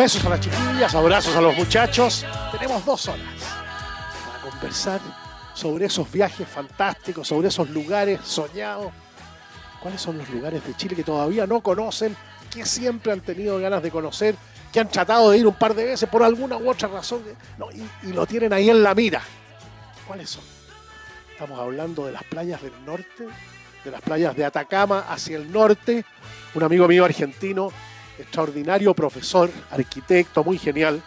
Besos a las chiquillas, abrazos a los muchachos. Tenemos dos horas para conversar sobre esos viajes fantásticos, sobre esos lugares soñados. ¿Cuáles son los lugares de Chile que todavía no conocen, que siempre han tenido ganas de conocer, que han tratado de ir un par de veces por alguna u otra razón y, y lo tienen ahí en la mira? ¿Cuáles son? Estamos hablando de las playas del norte, de las playas de Atacama hacia el norte. Un amigo mío argentino extraordinario profesor, arquitecto, muy genial,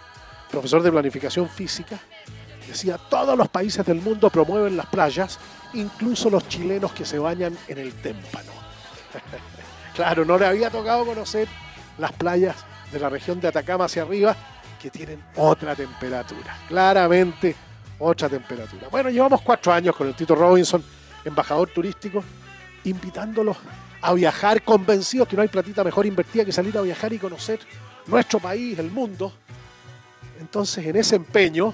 profesor de planificación física, decía, todos los países del mundo promueven las playas, incluso los chilenos que se bañan en el témpano. claro, no le había tocado conocer las playas de la región de Atacama hacia arriba, que tienen otra temperatura, claramente otra temperatura. Bueno, llevamos cuatro años con el Tito Robinson, embajador turístico, invitándolos a viajar, convencidos que no hay platita mejor invertida que salir a viajar y conocer nuestro país, el mundo. Entonces, en ese empeño,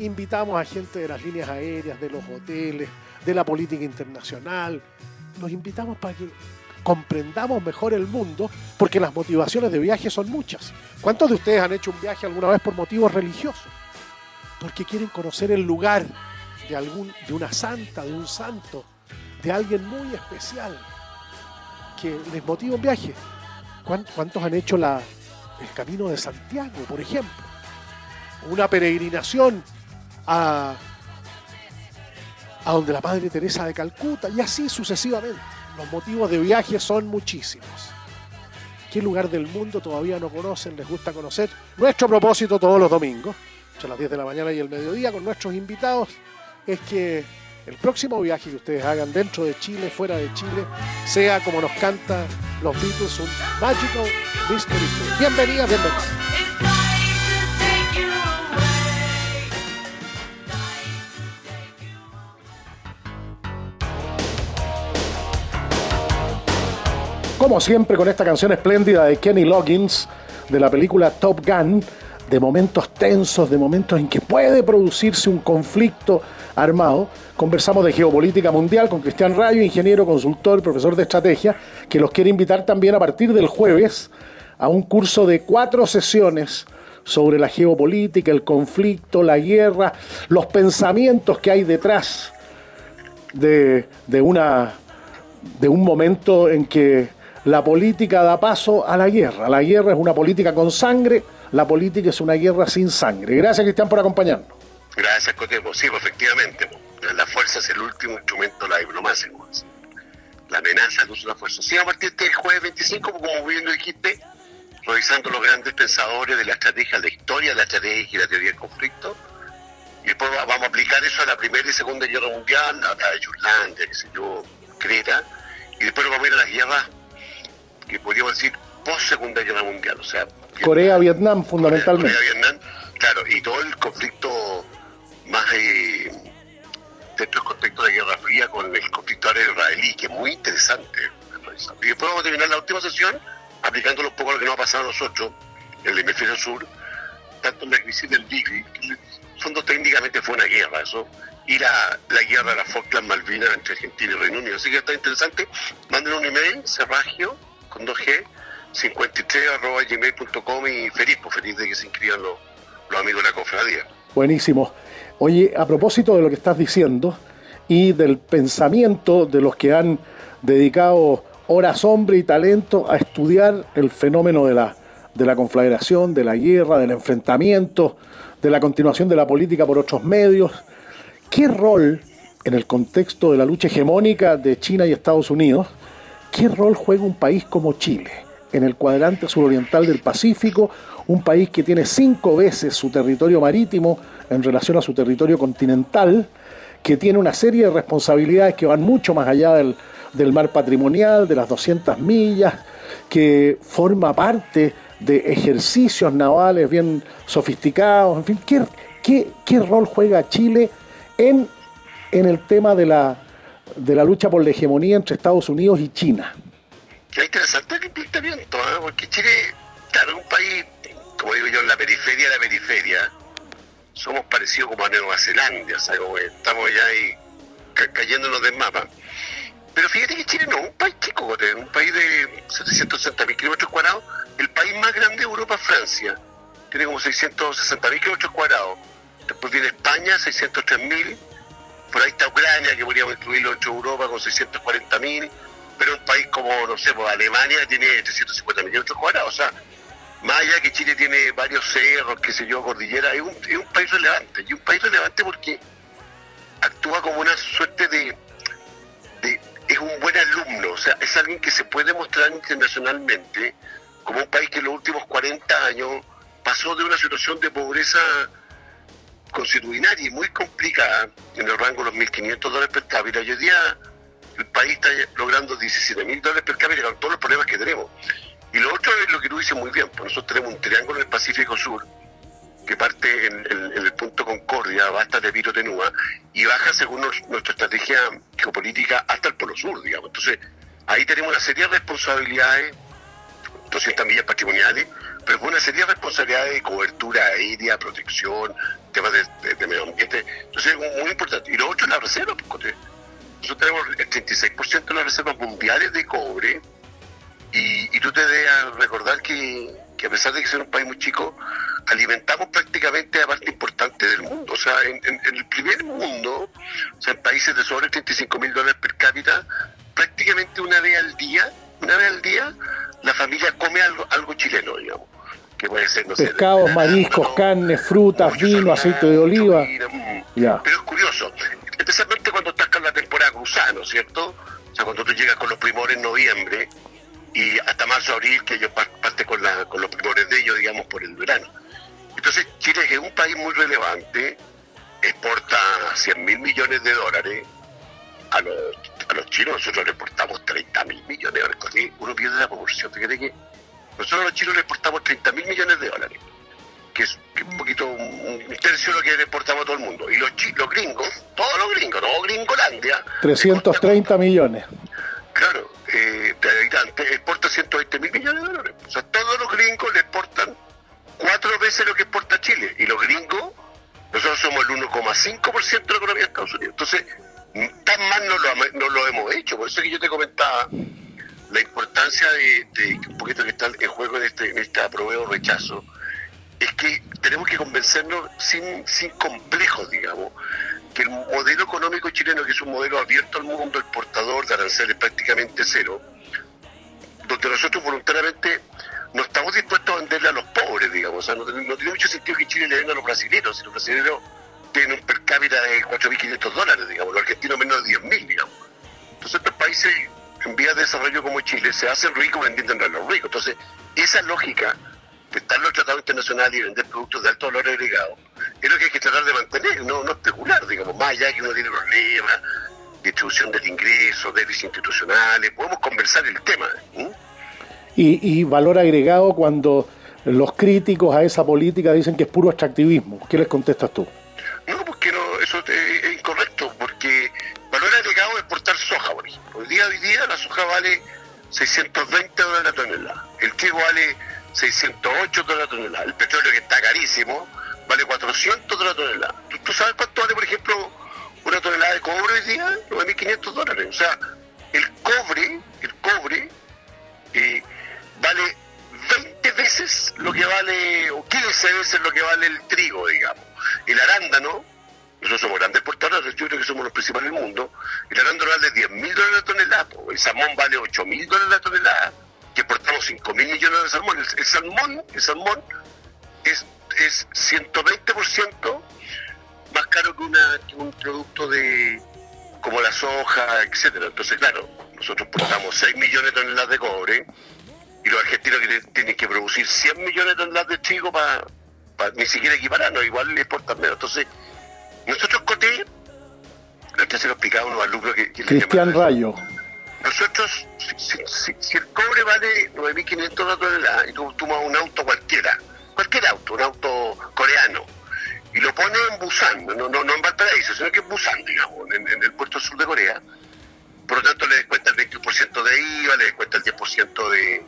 invitamos a gente de las líneas aéreas, de los hoteles, de la política internacional. Los invitamos para que comprendamos mejor el mundo, porque las motivaciones de viaje son muchas. ¿Cuántos de ustedes han hecho un viaje alguna vez por motivos religiosos? Porque quieren conocer el lugar de, algún, de una santa, de un santo, de alguien muy especial que les motiva un viaje. ¿Cuántos han hecho la, el camino de Santiago, por ejemplo? Una peregrinación a, a donde la Madre Teresa de Calcuta y así sucesivamente. Los motivos de viaje son muchísimos. ¿Qué lugar del mundo todavía no conocen? ¿Les gusta conocer? Nuestro propósito todos los domingos, a las 10 de la mañana y el mediodía, con nuestros invitados, es que el próximo viaje que ustedes hagan dentro de Chile, fuera de Chile, sea como nos canta los Beatles, un Magical Mystery Tour. Bienvenida, bienvenida. Como siempre, con esta canción espléndida de Kenny Loggins de la película Top Gun, de momentos tensos, de momentos en que puede producirse un conflicto armado, Conversamos de geopolítica mundial con Cristian Rayo, ingeniero, consultor, profesor de estrategia, que los quiere invitar también a partir del jueves a un curso de cuatro sesiones sobre la geopolítica, el conflicto, la guerra, los pensamientos que hay detrás de, una, de un momento en que la política da paso a la guerra. La guerra es una política con sangre, la política es una guerra sin sangre. Gracias, Cristian, por acompañarnos. Gracias, Cotemo. Sí, efectivamente la fuerza es el último instrumento de la diplomacia. La amenaza de uso de la fuerza. Sí, a partir del jueves 25, como bien lo dijiste, revisando los grandes pensadores de la estrategia, la historia de la estrategia y la teoría del conflicto. Y después vamos a aplicar eso a la Primera y Segunda Guerra Mundial, a la de Yurlandia, qué sé yo, Creta. Y después vamos a ir a las guerras que podríamos decir post-Segunda Guerra Mundial. O sea, Corea, Vietnam, fundamentalmente. Corea, Vietnam, claro, y todo el conflicto más eh, dentro del contexto de Guerra Fría con el conflicto israelí, que es muy interesante. Y después vamos a terminar la última sesión aplicando un poco lo que nos ha pasado a nosotros en el hemisferio sur, tanto en la crisis del que fondo técnicamente fue una guerra, eso, y la, la guerra de las Falkland Malvinas entre Argentina y Reino Unido. Así que está interesante. Manden un email, Serragio, con 2G, 53.gmail.com y feliz, pues feliz de que se inscriban los, los amigos de la cofradía. Buenísimo. Oye, a propósito de lo que estás diciendo y del pensamiento de los que han dedicado horas, hombre y talento a estudiar el fenómeno de la, de la conflagración, de la guerra, del enfrentamiento, de la continuación de la política por otros medios, ¿qué rol en el contexto de la lucha hegemónica de China y Estados Unidos, qué rol juega un país como Chile en el cuadrante suroriental del Pacífico, un país que tiene cinco veces su territorio marítimo en relación a su territorio continental, que tiene una serie de responsabilidades que van mucho más allá del, mar patrimonial, de las 200 millas, que forma parte de ejercicios navales bien sofisticados, en fin, ¿qué, rol juega Chile en en el tema de la, lucha por la hegemonía entre Estados Unidos y China. Qué interesante el planteamiento, ¿eh? porque Chile, es un país, como digo yo, en la periferia de la periferia. Somos parecidos como a Nueva Zelanda, o sea, como estamos ya ahí cayéndonos del mapa. Pero fíjate que Chile no un país chico, un país de 760 mil kilómetros cuadrados. El país más grande de Europa es Francia, tiene como 660 mil kilómetros cuadrados. Después viene España, 603 mil por ahí está Ucrania, que podríamos incluirlo entre Europa con 640.000, pero un país como, no sé, pues Alemania tiene 350 kilómetros cuadrados. O sea, más allá que Chile tiene varios cerros, qué sé yo, cordillera, es un, país relevante. Y un país relevante porque actúa como una suerte de, es un buen alumno, o sea, es alguien que se puede mostrar internacionalmente como un país que en los últimos 40 años pasó de una situación de pobreza constitucional y muy complicada en el rango de los 1.500 dólares per cápita. Hoy día el país está logrando 17.000 dólares per cápita con todos los problemas que tenemos. Y lo otro es lo que tú dices muy bien, pues nosotros tenemos un triángulo en el Pacífico Sur que parte en, el punto Concordia, va hasta Tepito Tenúa y baja según nuestra estrategia geopolítica hasta el Polo Sur, digamos. Entonces, ahí tenemos una serie de responsabilidades, 200 millas patrimoniales, pero una serie de responsabilidades de cobertura aérea, protección, temas de, medio ambiente. Entonces es muy importante. Y lo otro es la reserva, porque nosotros tenemos el 36% de las reservas mundiales de cobre y, tú te debes recordar que, a pesar de que ser un país muy chico, alimentamos prácticamente la parte importante del mundo. O sea, en, el primer mundo, o sea, en países de sobre 35 mil dólares per cápita, prácticamente una vez al día, una vez al día, la familia come algo, algo chileno, digamos que puede ser, no Pescados, mariscos, carnes, frutas, vino, aceite de oliva. Mm. Pero es curioso, especialmente cuando estás con la temporada cruzada, ¿no es cierto? O sea, cuando tú llegas con los primores en noviembre y hasta marzo, abril, que ellos parten con, la, con los primores de ellos, digamos, por el verano. Entonces, Chile es un país muy relevante, exporta 100 mil millones de dólares. A los, a los chinos nosotros le exportamos 30 mil millones de dólares. Uno pierde la proporción. Fíjate que nosotros los chinos le exportamos 30 mil millones de dólares, que es, un poquito, un, tercio de lo que le exportamos a todo el mundo. Y los, los gringos, todos los gringos, no Gringolandia. 330 millones. Claro, eh, de habitantes, exporta 120 mil millones de dólares. O sea, todos los gringos le exportan cuatro veces lo que exporta Chile. Y los gringos, nosotros somos el 1,5% de la economía de Estados Unidos. Entonces, tan mal no lo, no lo hemos hecho. Por eso que yo te comentaba la importancia de, un poquito que está en juego en este, en este aprobeo rechazo es que tenemos que convencernos sin, sin complejos, digamos, que el modelo económico chileno, que es un modelo abierto al mundo, exportador de aranceles prácticamente cero, donde nosotros voluntariamente no estamos dispuestos a venderle a los pobres, digamos. O sea, no, tiene mucho sentido que Chile le venda a los brasileños, si los brasileños tienen un per cápita de 4.500 dólares, digamos, los argentinos menos de 10.000, digamos. Entonces, estos países en vías de desarrollo como Chile se hacen ricos vendiendo a los ricos. Entonces, esa lógica de estar en los tratados internacionales y vender productos de alto valor agregado es lo que hay que tratar de mantener, no, no especular, digamos, más allá que uno tiene problemas, distribución del ingreso, déficit institucionales, podemos conversar el tema. Y, y valor agregado cuando los críticos a esa política dicen que es puro extractivismo. ¿Qué les contestas tú? No, porque no, eso es incorrecto, porque valor agregado es exportar soja, por ejemplo. Hoy día, hoy día la soja vale 620 dólares la tonelada. El trigo vale 608 dólares la tonelada. El petróleo que está carísimo vale 400 dólares la tonelada. ¿Tú, sabes cuánto vale, por ejemplo, una tonelada de cobre hoy día? 9.500 dólares. O sea, el cobre, el cobre eh, vale veces lo que vale, o 15 veces lo que vale el trigo, digamos. El arándano, nosotros somos grandes exportadores, yo creo que somos los principales del mundo, el arándano vale 10 mil dólares la tonelada, el salmón vale 8 mil dólares la tonelada, que exportamos 5 mil millones de salmón. El, salmón, el salmón es, es 120% más caro que, una, que un producto de como la soja, etcétera. Entonces, claro, nosotros exportamos 6 millones de toneladas de cobre y los argentinos tienen que producir 100 millones de toneladas de trigo para ni siquiera equipararnos, igual le exportan menos. Entonces, nosotros Coté, ya se lo explicaba a unos alumnos que... Cristian Rayo. Nosotros, si, el cobre vale 9.500 la tonelada y tú tomas un auto cualquiera, cualquier auto, un auto coreano, y lo pones en Busan, no, no, no en Valparaíso, sino que en Busan, digamos, en, el puerto sur de Corea, por lo tanto le descuenta el 20% de IVA, le descuenta el 10% de,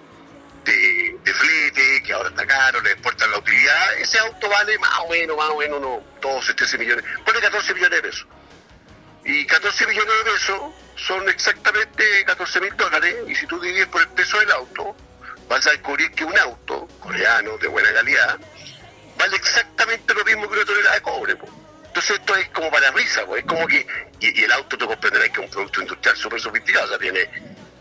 de, de, flete, que ahora está caro, le exportan la utilidad, ese auto vale más o menos, más o menos, no, 12, 13 millones, pone 14 millones de pesos. Y 14 millones de pesos son exactamente 14 mil dólares, y si tú divides por el peso del auto, vas a descubrir que un auto coreano de buena calidad vale exactamente lo mismo que una tonelada de cobre. Entonces esto es como para risa, pues. es como que, y, el auto te comprenderás que es un producto industrial súper sofisticado, o sea, tiene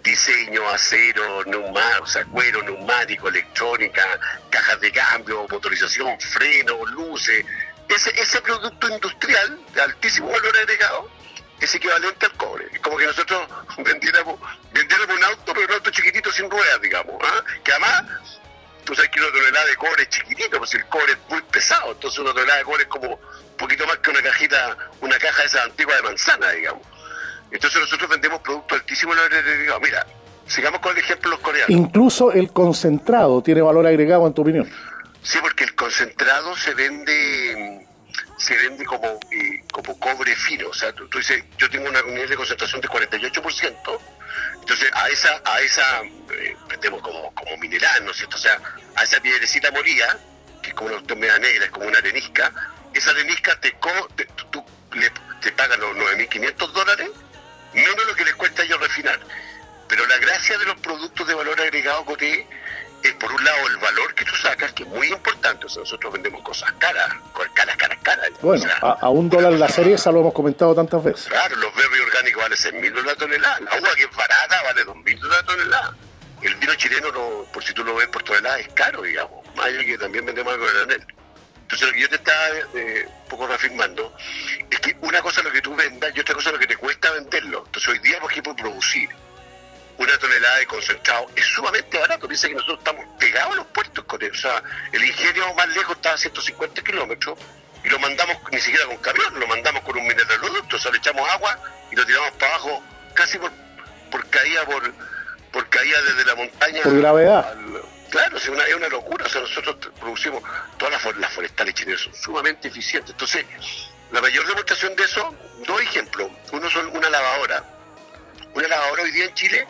diseño, acero, neumático, sea, cuero, neumático, electrónica, cajas de cambio, motorización, freno, luces. Ese, ese producto industrial de altísimo valor agregado es equivalente al cobre. Es como que nosotros vendiéramos, vendiéramos un auto, pero un auto chiquitito sin ruedas, digamos. ¿ah? Que además, tú sabes que una tonelada de cobre es chiquitito, pues el cobre es muy pesado, entonces una tonelada de cobre es como poquito más que una cajita, una caja de esa antigua de manzana, digamos. Entonces nosotros vendemos productos altísimos agregado. Mira, sigamos con el ejemplo de los coreanos. Incluso el concentrado tiene valor agregado, en tu opinión. Sí, porque el concentrado se vende se vende como, eh, como cobre fino. O sea, tú, dices, yo tengo una nivel de concentración de 48%, entonces a esa, a esa eh, vendemos como, como mineral, ¿no es cierto? O sea, a esa piedrecita molida, que es como una media negra, es como una arenisca, esa arenisca te, te, tú, le, te pagan los 9.500 dólares, menos lo que les cuesta a ellos refinar. Pero la gracia de los productos de valor agregado, Coté, es por un lado el valor que tú sacas, que es muy importante. O sea, nosotros vendemos cosas caras, caras, caras, caras. Bueno, a, un dólar la serie, eso lo hemos comentado tantas veces. Claro, los berries orgánicos valen 6 mil dólares la tonelada. La uva que es barata vale 2 mil dólares la tonelada. El vino chileno, no, por si tú lo ves por tonelada, es caro, digamos. Más allá que también vendemos algo de granel. Entonces lo que yo te estaba eh, un poco reafirmando es que una cosa es lo que tú vendas y otra cosa es lo que te cuesta venderlo. Entonces hoy día, por ejemplo, producir una tonelada de concentrado es sumamente barato. Dice que nosotros estamos pegados a los puertos con eso. O sea, el ingenio más lejos está a 150 kilómetros y lo mandamos ni siquiera con camión, lo mandamos con un mineraloducto. O sea, le echamos agua y lo tiramos para abajo casi por, por caída por, por caída desde la montaña. Por gravedad. Claro, es una, es una locura. O sea, nosotros producimos, todas las, forestales chilenas son sumamente eficientes. Entonces, la mayor demostración de eso, dos ejemplos. Uno son una lavadora. Una lavadora hoy día en Chile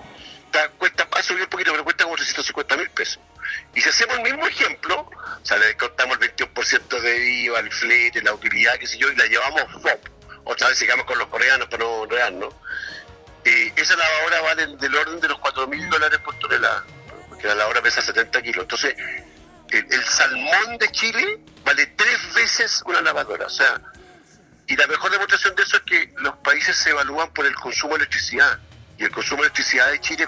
está, cuesta, ha subido un poquito, pero cuesta como 350 mil pesos. Y si hacemos el mismo ejemplo, o sea, le cortamos el 21% de IVA, el flete, la utilidad, qué sé yo, y la llevamos FOP. Otra vez sigamos con los coreanos para no enredarnos. Eh, esa lavadora vale del orden de los 4 mil dólares por tonelada que la hora pesa 70 kilos. Entonces, el, salmón de Chile vale tres veces una lavadora. O sea, y la mejor demostración de eso es que los países se evalúan por el consumo de electricidad. Y el consumo de electricidad de Chile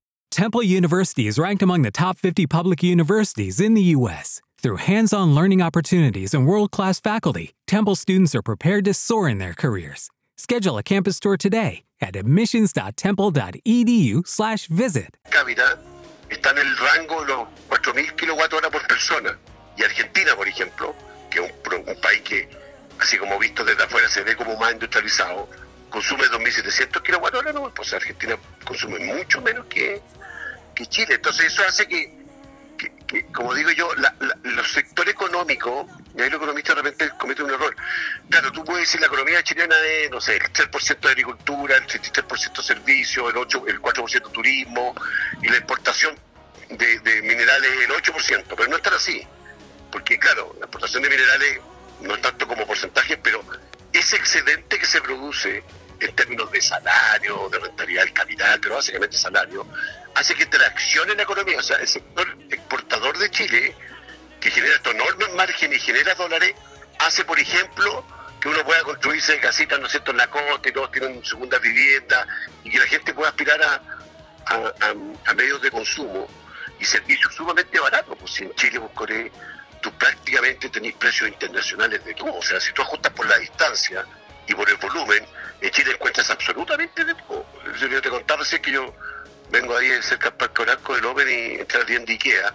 Temple University is ranked among the top 50 public universities in the U.S., Through hands on learning opportunities and world class faculty, Temple students are prepared to soar in their careers. Schedule a campus tour today at admissions.temple.edu/slash visit. Cápita está en el rango de los 4.000 kilowatt por persona. Y Argentina, por ejemplo, que es un, un país que, así como visto desde afuera, se ve como más industrializado, consume 2.700 kilowatt hora, no, pues Argentina consume mucho menos que, que Chile. Entonces eso hace que, como digo yo, la, la, los sectores económicos, y ahí los economistas de repente cometen un error. Claro, tú puedes decir la economía chilena es, no sé, el 3% de agricultura, el 33% de servicios, el, 8, el 4% turismo y la exportación de, de minerales el 8%, pero no es tan así. Porque claro, la exportación de minerales no es tanto como porcentaje, pero ese excedente que se produce en términos de salario, de rentabilidad del capital, pero básicamente salario, hace que traccione la economía. O sea, el sector exportador de Chile, que genera estos enormes márgenes y genera dólares, hace, por ejemplo, que uno pueda construirse casitas, ¿no es en la costa y todos tienen segunda vivienda y que la gente pueda aspirar a, a, medios de consumo y servicios sumamente baratos. Pues si en Chile, buscaré tú prácticamente tenés precios internacionales de todo. O sea, si tú ajustas por la distancia y por el volumen, en Chile encuentras absolutamente de todo. Yo te contaba recién que yo vengo ahí cerca del Parque Oranco del Open y entré a la tienda Ikea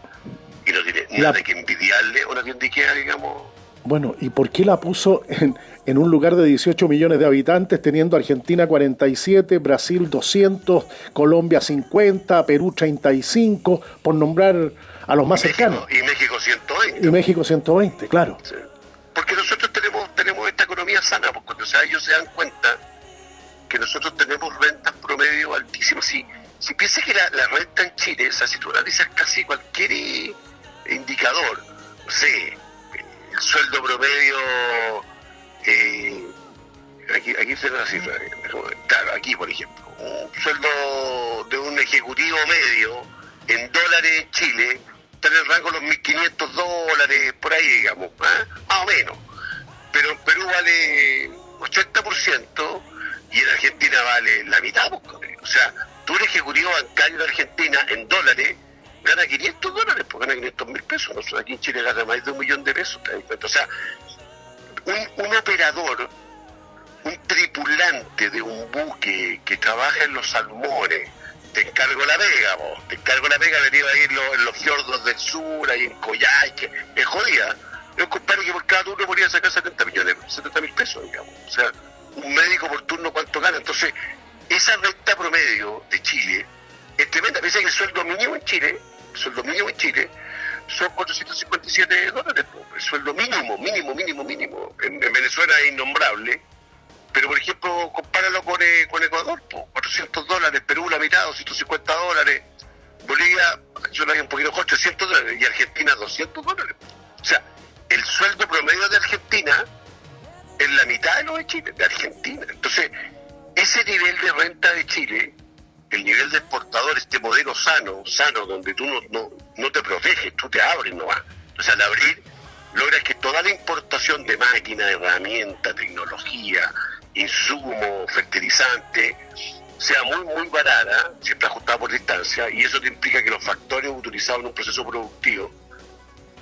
y no tiene La- nada que envidiarle a una tienda Ikea, digamos. Bueno, ¿y por qué la puso en, en un lugar de 18 millones de habitantes, teniendo Argentina 47, Brasil 200, Colombia 50, Perú 35, por nombrar a los más cercanos? México- y México 120. Y México 120, claro. Sí. Porque nosotros tenemos tenemos esta economía sana, porque cuando o sea, ellos se dan cuenta que nosotros tenemos rentas promedio altísimas. Si, si piensas que la, la renta en Chile, o sea, si tú analizas casi cualquier eh, indicador, no sé, el sueldo promedio, eh, aquí, aquí se la cifra, eh, claro, aquí por ejemplo, un sueldo de un ejecutivo medio en dólares en Chile está en el rango de los 1.500 dólares, por ahí digamos, ¿ah? más o menos. Pero en Perú vale 80% y en Argentina vale la mitad. pues. O sea, tú el ejecutivo bancario de Argentina en dólares gana 500 dólares, pues gana 500 mil pesos. Nosotros aquí en Chile gana más de un millón de pesos. O sea, un, operador, un tripulante de un buque que trabaja en los salmones, te encargo la vega, vos, te encargo la vega, venía a ir en los fiordos del sur, ahí en Coyhaique, es jodida. Es un compadre que por cada turno podría sacar 70 millones, 70 mil pesos, digamos. O sea, un médico por turno, ¿cuánto gana? Entonces, esa renta promedio de Chile es tremenda. Piensa que el sueldo mínimo en Chile, el sueldo mínimo en Chile, son 457 dólares. El sueldo mínimo, mínimo, mínimo, mínimo. En, en Venezuela es innombrable. Pero, por ejemplo, compáralo con, eh, con Ecuador, po. 400 dólares, Perú la mitad, 250 dólares, Bolivia, yo lo había un poquito mejor, 300 dólares, y Argentina 200 dólares. O sea, el sueldo promedio de Argentina es la mitad de lo de Chile, de Argentina. Entonces, ese nivel de renta de Chile, el nivel de exportador, este modelo sano, sano, donde tú no, no, no te proteges, tú te abres nomás. Sea, al abrir, logras que toda la importación de máquinas, herramientas, tecnología, insumos, fertilizantes, sea muy, muy barata, siempre ajustada por distancia, y eso te implica que los factores utilizados en un proceso productivo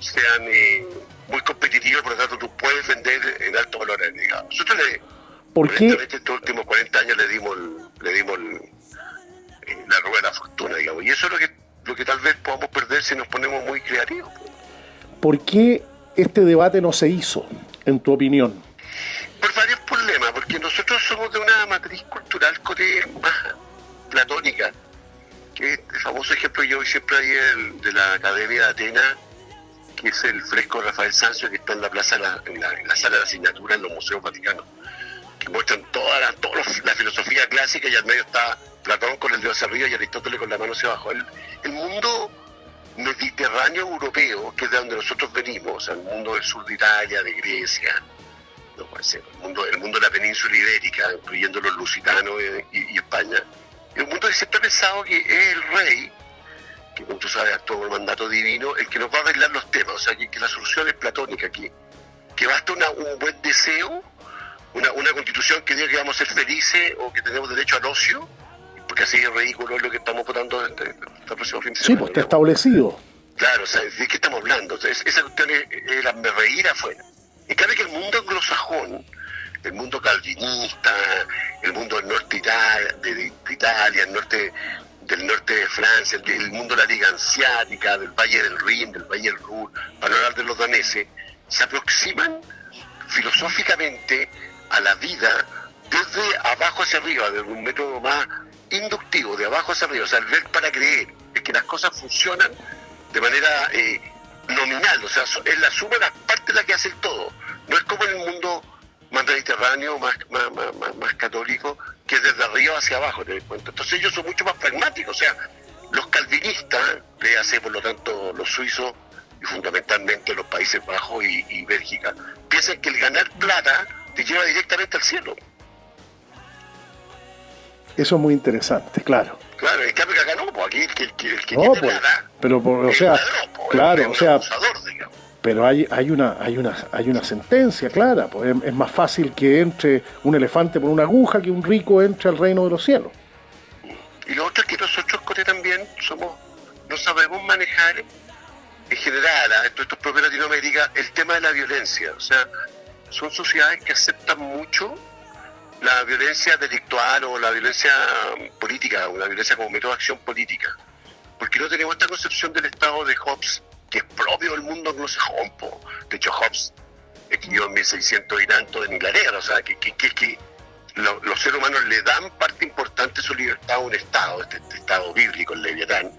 sean eh, muy competitivos, por lo tanto tú puedes vender en alto valor agregado. Nosotros le, ¿Por qué? estos últimos 40 años le dimos, el- le dimos el- eh, la rueda de la fortuna, digamos, y eso es lo que, lo que tal vez podamos perder si nos ponemos muy creativos. ¿Por qué este debate no se hizo, en tu opinión? Por varios problemas, porque nosotros somos de una matriz cultural cote más platónica, que el famoso ejemplo que yo siempre el- de la Academia de Atenas, que es el fresco de Rafael Sanzio que está en la plaza, la- en, la, en la sala de asignatura en los museos vaticanos, muestran toda la, toda la filosofía clásica y al medio está Platón con el hacia arriba y Aristóteles con la mano hacia abajo. El, el mundo mediterráneo europeo, que es de donde nosotros venimos, el mundo del sur de Italia, de Grecia, no puede ser, el mundo, el mundo de la península ibérica, incluyendo los lusitanos eh, y, y España, es un mundo que siempre ha pensado que es el rey, que como tú sabes, actúa por mandato divino, el que nos va a arreglar los temas, o sea, que, que la solución es platónica aquí, que basta una- un buen deseo, una, una constitución que diga que vamos a ser felices o que tenemos derecho al ocio, porque así es ridículo lo que estamos votando este, este próximo fin de Sí, semana. pues está establecido. Claro, o sea, ¿de qué estamos hablando? esa cuestión era me reír afuera. En cambio que el mundo anglosajón, el mundo calvinista, el mundo del norte de, Italia, el norte del norte de Francia, el, mundo de la Liga Ansiática, del Valle del Rin, del Valle del Ruhr, para hablar de los daneses, se aproximan filosóficamente a la vida desde abajo hacia arriba, de un método más inductivo, de abajo hacia arriba, o para creer, es que las cosas funcionan de manera eh, nominal, o sea, es la suma de las partes la que hace el todo. No es como en el mundo más mediterráneo, más, más, católico, que desde arriba hacia abajo, te cuenta. Entonces ellos son mucho más pragmáticos, o sea, los calvinistas, le hace por lo tanto los suizos y fundamentalmente los Países Bajos y, y Bélgica, piensan que el ganar plata te lleva directamente al cielo. Eso es muy interesante, claro. Claro, el cambio que acá no, pues aquí el que, el que, no, pues, pero o sea, claro, o sea, pero hay, hay una, hay una, hay una sentencia clara, pues es, más fácil que entre un elefante por una aguja que un rico entre al reino de los cielos. Y lo otro es que nosotros, Cote, también somos, no sabemos manejar en general, a estos propios Latinoamérica, el tema de la violencia. O sea, son sociedades que aceptan mucho la violencia delictual o la violencia política, o la violencia como método de acción política. Porque no tenemos esta concepción del Estado de Hobbes, que es propio del mundo anglosajón. De hecho, Hobbes escribió en 1600 y tanto en Inglaterra, o sea, que, que, que, los seres humanos le dan parte importante de su libertad a un Estado, este, este Estado bíblico, el Leviatán,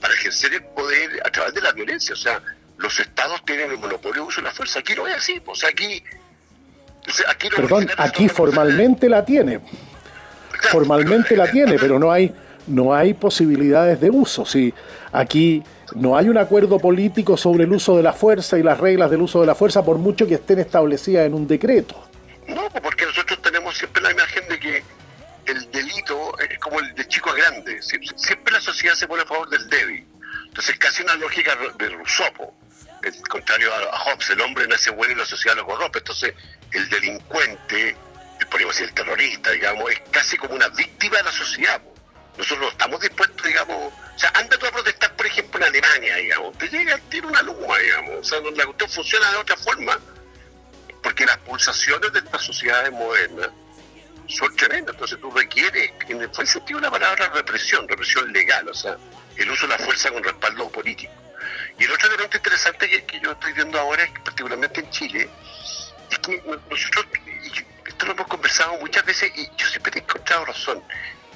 para ejercer el poder a través de la violencia. O sea, los Estados tienen el monopolio de uso de la fuerza. Aquí no es así. O sea, aquí Perdón, aquí formalmente la tiene. Formalmente la tiene, pero no hay, no hay posibilidades de uso. Si aquí no hay un acuerdo político sobre el uso de la fuerza y las reglas del uso de la fuerza, por mucho que estén establecidas en un decreto. No, porque nosotros tenemos siempre la imagen de que el delito es como el de chico a grande. Siempre la sociedad se pone a favor del débil. Entonces, casi una lógica de. El contrario a Hobbes, el hombre nace bueno y la sociedad lo corrompe. Entonces, el delincuente, el, podríamos decir el terrorista, digamos, es casi como una víctima de la sociedad. Nosotros no estamos dispuestos, digamos, o sea, anda tú a protestar, por ejemplo, en Alemania, digamos, te llega, tiene una luma, digamos, o sea, la cuestión funciona de otra forma, porque las pulsaciones de estas sociedades modernas son tremendas, entonces tú requieres, en el sentido de la palabra represión, represión legal, o sea, el uso de la fuerza con respaldo político. Y el otro elemento interesante que, que yo estoy viendo ahora es que particularmente en Chile, es que nosotros, esto lo hemos conversado muchas veces y yo siempre he encontrado razón,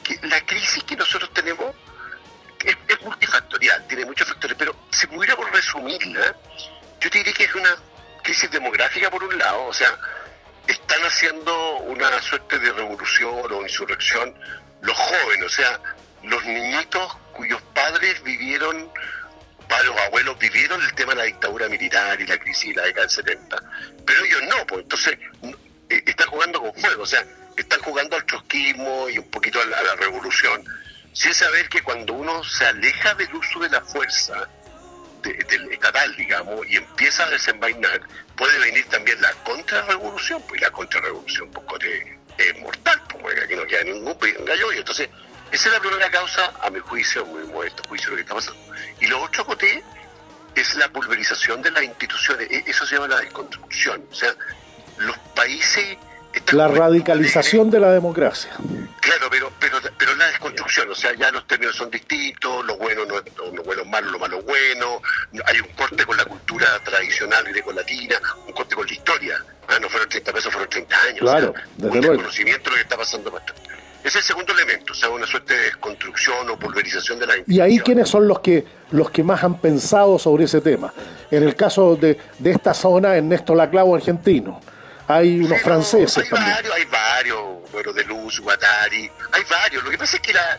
que la crisis que nosotros tenemos es, multifactorial, tiene muchos factores, pero si pudiéramos resumirla, yo diría que es una crisis demográfica por un lado, o sea, están haciendo una suerte de revolución o insurrección los jóvenes, o sea, los niñitos cuyos padres vivieron los abuelos vivieron el tema de la dictadura militar y la crisis de la década del 70, pero ellos no, pues entonces eh, están jugando con fuego, o sea, están jugando al trotskismo y un poquito a la, revolución, sin saber que cuando uno se aleja del uso de la fuerza del estatal, digamos, y empieza a desenvainar, puede venir también la contrarrevolución, pues la contrarrevolución de, es mortal, pues aquí no queda ningún gallo, y entonces esa es la primera causa, a mi juicio, muy modesto juicio, lo que está pasando. Y lo otro, Coté, es la pulverización de las instituciones. E, eso se llama la desconstrucción. O sea, los países... La radicalización de la democracia. Claro, pero, pero, pero la desconstrucción, o sea, ya los términos son distintos, lo bueno no es lo bueno malo, lo malo bueno, hay un corte con la cultura tradicional greco-latina, un corte con la historia. Ah, no fueron 30 pesos, fueron 30 años. Claro, o sea, desde un conocimiento de lo que está pasando. Es el segundo elemento, o sea, una suerte de desconstrucción o pulverización de la ¿Y ahí quiénes son los que, los que más han pensado sobre ese tema? En el caso de, de esta zona, Ernesto Laclavo, argentino. Hay unos franceses hay también. Varios, hay varios, bueno, de Luz, Guattari, hay varios. Lo que pasa es que la,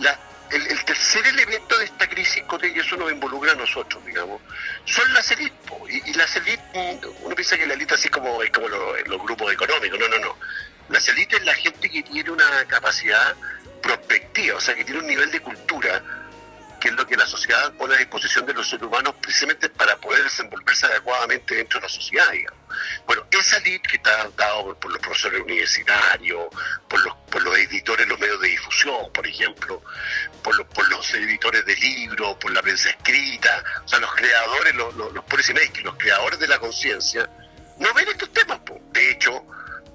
la, el, tercer elemento de esta crisis, y eso nos involucra a nosotros, digamos, son las élites. Y, y las élites, uno piensa que la élite así como, es como los grupos económicos, no, no, no la élite es la gente que tiene una capacidad prospectiva, o sea, que tiene un nivel de cultura que es lo que la sociedad pone a disposición de los seres humanos precisamente para poder desenvolverse adecuadamente dentro de la sociedad. Bueno, esa elite que está dado por, los profesores universitarios, por los, por los editores de los medios de difusión, por ejemplo, por los, por los editores de libros, por la prensa escrita, o sea, los creadores, los, los, los los creadores de la conciencia, no ven estos temas. De hecho,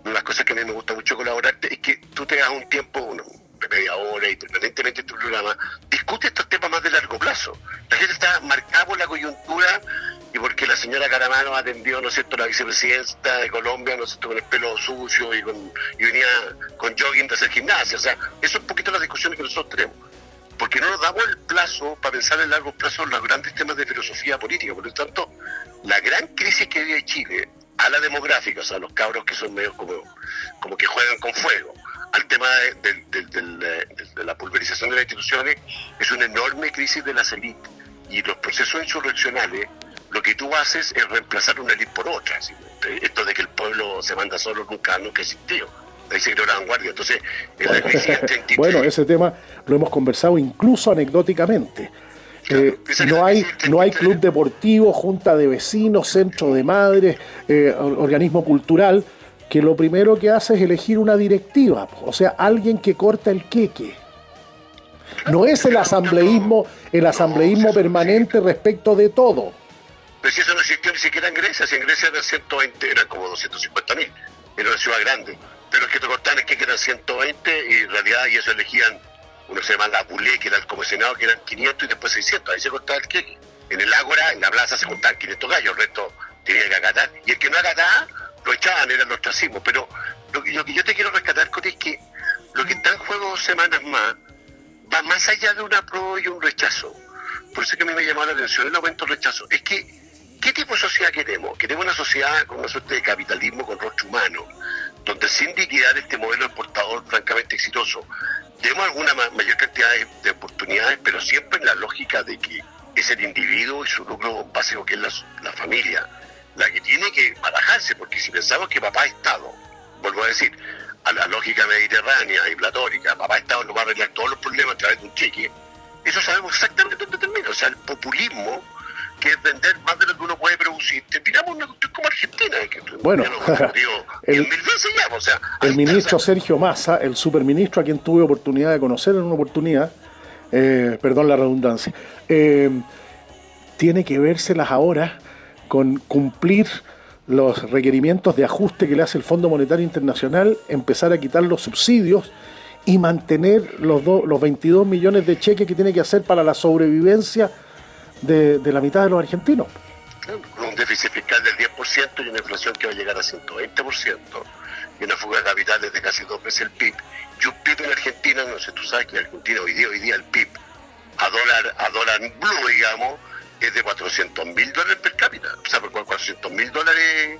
las cosas que a mí me gusta mucho colaborarte es que tú te das un tiempo, uno, de media hora y permanentemente en tu programa, discute estos temas más de largo plazo. La gente está marcada por la coyuntura y porque la señora Caramano atendió, ¿no es cierto?, la vicepresidenta de Colombia, ¿no es cierto?, con el pelo sucio y, con, y venía con jogging de hacer gimnasia. O sea, eso es un poquito las discusiones que nosotros tenemos. Porque no nos damos el plazo para pensar en largo plazo los grandes temas de filosofía política. Por lo tanto, la gran crisis que vive Chile a la demográfica, o sea, los cabros que son medio como, como que juegan con fuego, al tema de, la pulverización de las instituciones, es una enorme crisis de las élites. Y los procesos insurreccionales, lo que tú haces es reemplazar una élite por otra. Esto de que el pueblo se manda solo nunca, nunca existió. Ahí se creó la vanguardia. Entonces, la crisis bueno, ese tema lo hemos conversado incluso anecdóticamente. Eh, no hay no hay club deportivo, junta de vecinos, centro de madres, eh, organismo cultural que lo primero que hace es elegir una directiva, o sea, alguien que corta el queque. No es el asambleísmo, el asambleísmo permanente respecto de todo. Pero si eso no existió ni siquiera en Grecia, si en Grecia eran 120, eran como 250 mil, era una ciudad grande. Pero es que te cortaban el queque eran 120 y en realidad y eso elegían, uno se llama la Bulé, que era como Senado, que eran 500 y después 600, ahí se cortaba el queque. En el Ágora, en la plaza se contaban 500 gallos, el resto tenía que acatar. Y el que no acataba, lo echaban, era el ostracismo. Pero lo que, yo te quiero rescatar con es que lo que está en juego semanas más va más allá de un apruebo y un rechazo. Por eso es que a mí me llamó la atención el aumento del rechazo. Es que, ¿qué tipo de sociedad queremos? Queremos una sociedad con una suerte de capitalismo con rostro humano, donde sin liquidar este modelo exportador francamente exitoso, tenemos alguna mayor cantidad de, oportunidades, pero siempre en la lógica de que es el individuo y su núcleo básico que es la, la familia la que tiene que barajarse, porque si pensamos que papá Estado, vuelvo a decir, a la lógica mediterránea y platónica, papá Estado nos va a arreglar todos los problemas a través de un cheque, eso sabemos exactamente dónde termina. O sea, el populismo, que es vender más de lo que uno puede producir, terminamos una cuestión como Argentina. Que bueno, el, o sea, el ministro Sergio Massa, el superministro a quien tuve oportunidad de conocer en una oportunidad, eh, perdón la redundancia, eh, tiene que vérselas ahora con cumplir los requerimientos de ajuste que le hace el Fondo Monetario Internacional, empezar a quitar los subsidios y mantener los, los 22 millones de cheques que tiene que hacer para la sobrevivencia de, la mitad de los argentinos. Con un déficit fiscal del 10% y una inflación que va a llegar a 120% y una fuga de capitales de casi dos veces el PIB. Y un PIB en Argentina, no sé, tú sabes que en Argentina hoy día, hoy día el PIB a dólar, a dólar blue, digamos, es de 400 mil dólares per cápita. O sea, por 400 mil dólares.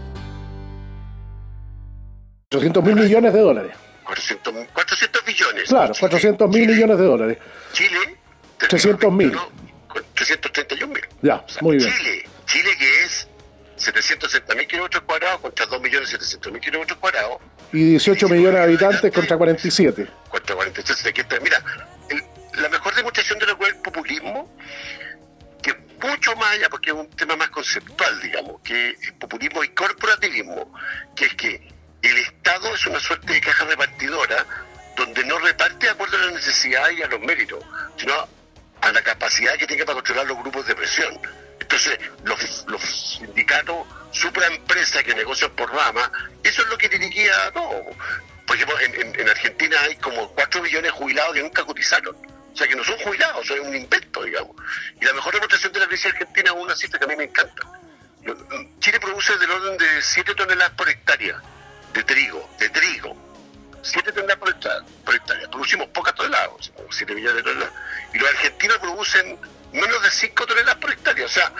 800 mil millones de dólares. 400, 400 millones. Claro, 400 mil millones de dólares. Chile. 300 mil. 331 mil. Ya, muy bien. Chile, Chile que es 760.000 kilómetros cuadrados contra 2.700.000 kilómetros cuadrados. Y 18 millones de habitantes contra 47. Contra 47. Mira, la mejor demostración de lo que es el populismo, que mucho más allá, porque es un tema más conceptual, digamos, que es populismo y corporativismo, que es que el Estado es una suerte de caja repartidora donde no reparte de acuerdo a la necesidad y a los méritos, sino a la capacidad que tiene para controlar los grupos de presión. Entonces, los, sindicatos, supraempresas que negocian por rama, eso es lo que dirigía todo. Por ejemplo, en, Argentina hay como 4 millones de jubilados que nunca cotizaron. O sea, que no son jubilados, son un invento, digamos. Y la mejor demostración de la crisis argentina es una cifra que a mí me encanta. Chile produce del orden de 7 toneladas por hectárea de trigo, de trigo. 7 toneladas por hectárea. Producimos pocas toneladas, 7 millones de toneladas. Y los argentinos producen menos de 5 toneladas por hectárea. O sea,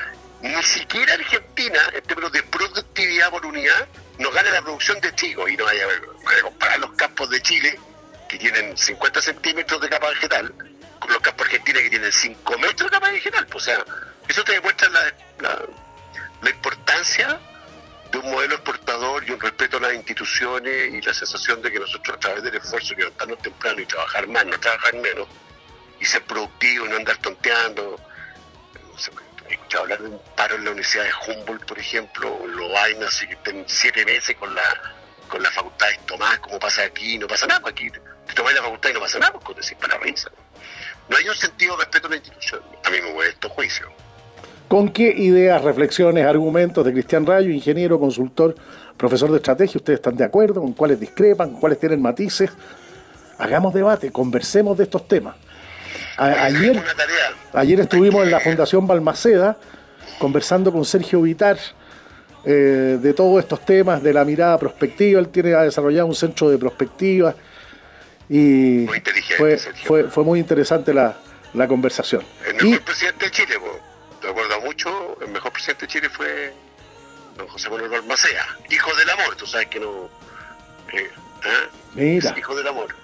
ni siquiera Argentina, en términos de productividad por unidad, nos gana la producción de trigo. Y no vaya a comparar los campos de Chile, que tienen 50 centímetros de capa vegetal, con los campos argentinos que tienen 5 metros de capa vegetal. O sea, eso te demuestra la, la importancia de un modelo exportador y un respeto a las instituciones y la sensación de que nosotros a través del esfuerzo levantarnos temprano y trabajar más, no trabajar menos, y ser productivo no andar tonteando. He escuchado hablar de un paro en la Universidad de Humboldt, por ejemplo, o en Lovaina, que estén siete meses con la con la facultad de Tomás, como pasa aquí, no pasa nada, aquí te tomas la facultad y no pasa nada, pues, decir para risa. No hay un sentido de respeto a la institución. A mí me mueve estos juicios. ¿Con qué ideas, reflexiones, argumentos de Cristian Rayo, ingeniero, consultor, profesor de estrategia, ustedes están de acuerdo? ¿Con cuáles discrepan? ¿Con cuáles tienen matices? Hagamos debate, conversemos de estos temas. ayer, ayer estuvimos en la Fundación Balmaceda conversando con Sergio Vitar eh, de todos estos temas, de la mirada prospectiva. Él tiene, ha desarrollado un centro de prospectiva y fue, fue, fue, muy interesante la, conversación. El mejor presidente de Chile, recuerdo mucho, el mejor presidente de Chile fue don José Manuel Balmacea, hijo del amor, tú sabes que no... Eh, ¿eh? Mira. hijo del amor.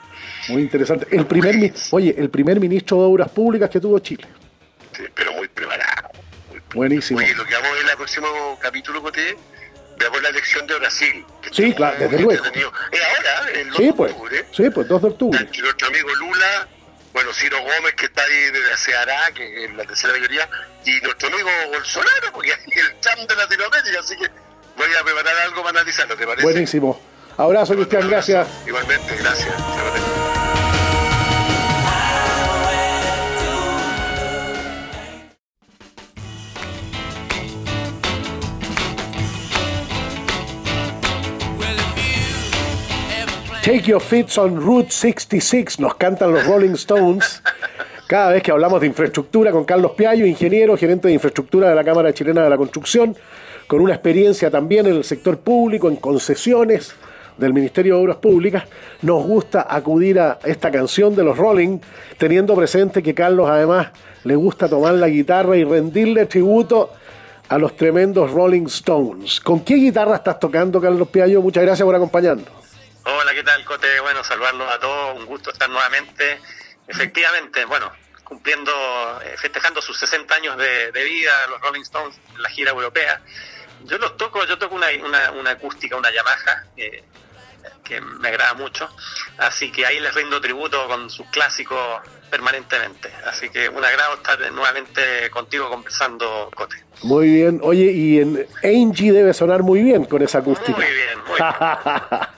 Muy interesante. El primer, oye, el primer ministro de Obras Públicas que tuvo Chile. Sí, pero muy preparado. Buenísimo. Oye, lo que vamos a ver en el próximo capítulo, Coté, veamos la elección de Brasil. sí, claro, desde luego. Es ahora, el 2 sí, de pues, octubre. Sí, pues 2 de octubre. Nuestro amigo Lula bueno, Ciro Gómez, que está ahí desde Ceará, que es la tercera mayoría, y nuestro amigo Bolsonaro, porque es el cham de Latinoamérica, así que voy a preparar algo para analizarlo, ¿te parece? Buenísimo. Abrazo, Cristian, gracias. Igualmente, gracias. Take Your Fits on Route 66, nos cantan los Rolling Stones. Cada vez que hablamos de infraestructura con Carlos Piayo, ingeniero, gerente de infraestructura de la Cámara Chilena de la Construcción, con una experiencia también en el sector público, en concesiones del Ministerio de Obras Públicas, nos gusta acudir a esta canción de los Rolling, teniendo presente que Carlos además le gusta tomar la guitarra y rendirle tributo a los tremendos Rolling Stones. ¿Con qué guitarra estás tocando, Carlos Piayo? Muchas gracias por acompañarnos. Hola, ¿qué tal, Cote? Bueno, saludarlos a todos, un gusto estar nuevamente. Efectivamente, bueno, cumpliendo, eh, festejando sus 60 años de, vida, los Rolling Stones, la gira europea. Yo los toco, yo toco una, una, acústica, una Yamaha, eh, que me agrada mucho, así que ahí les rindo tributo con sus clásicos permanentemente. Así que un agrado estar nuevamente contigo conversando, Cote. Muy bien, oye, y en Angie debe sonar muy bien con esa acústica. Muy bien, muy bien.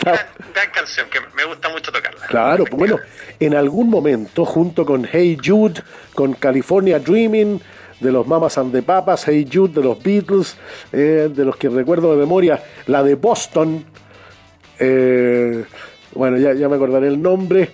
Gran, canción que me gusta mucho tocarla. Claro, pues bueno, en algún momento, junto con Hey Jude, con California Dreaming, de los Mamas and the Papas, Hey Jude de los Beatles, eh, de los que recuerdo de memoria, la de Boston, eh, bueno, ya, ya me acordaré el nombre,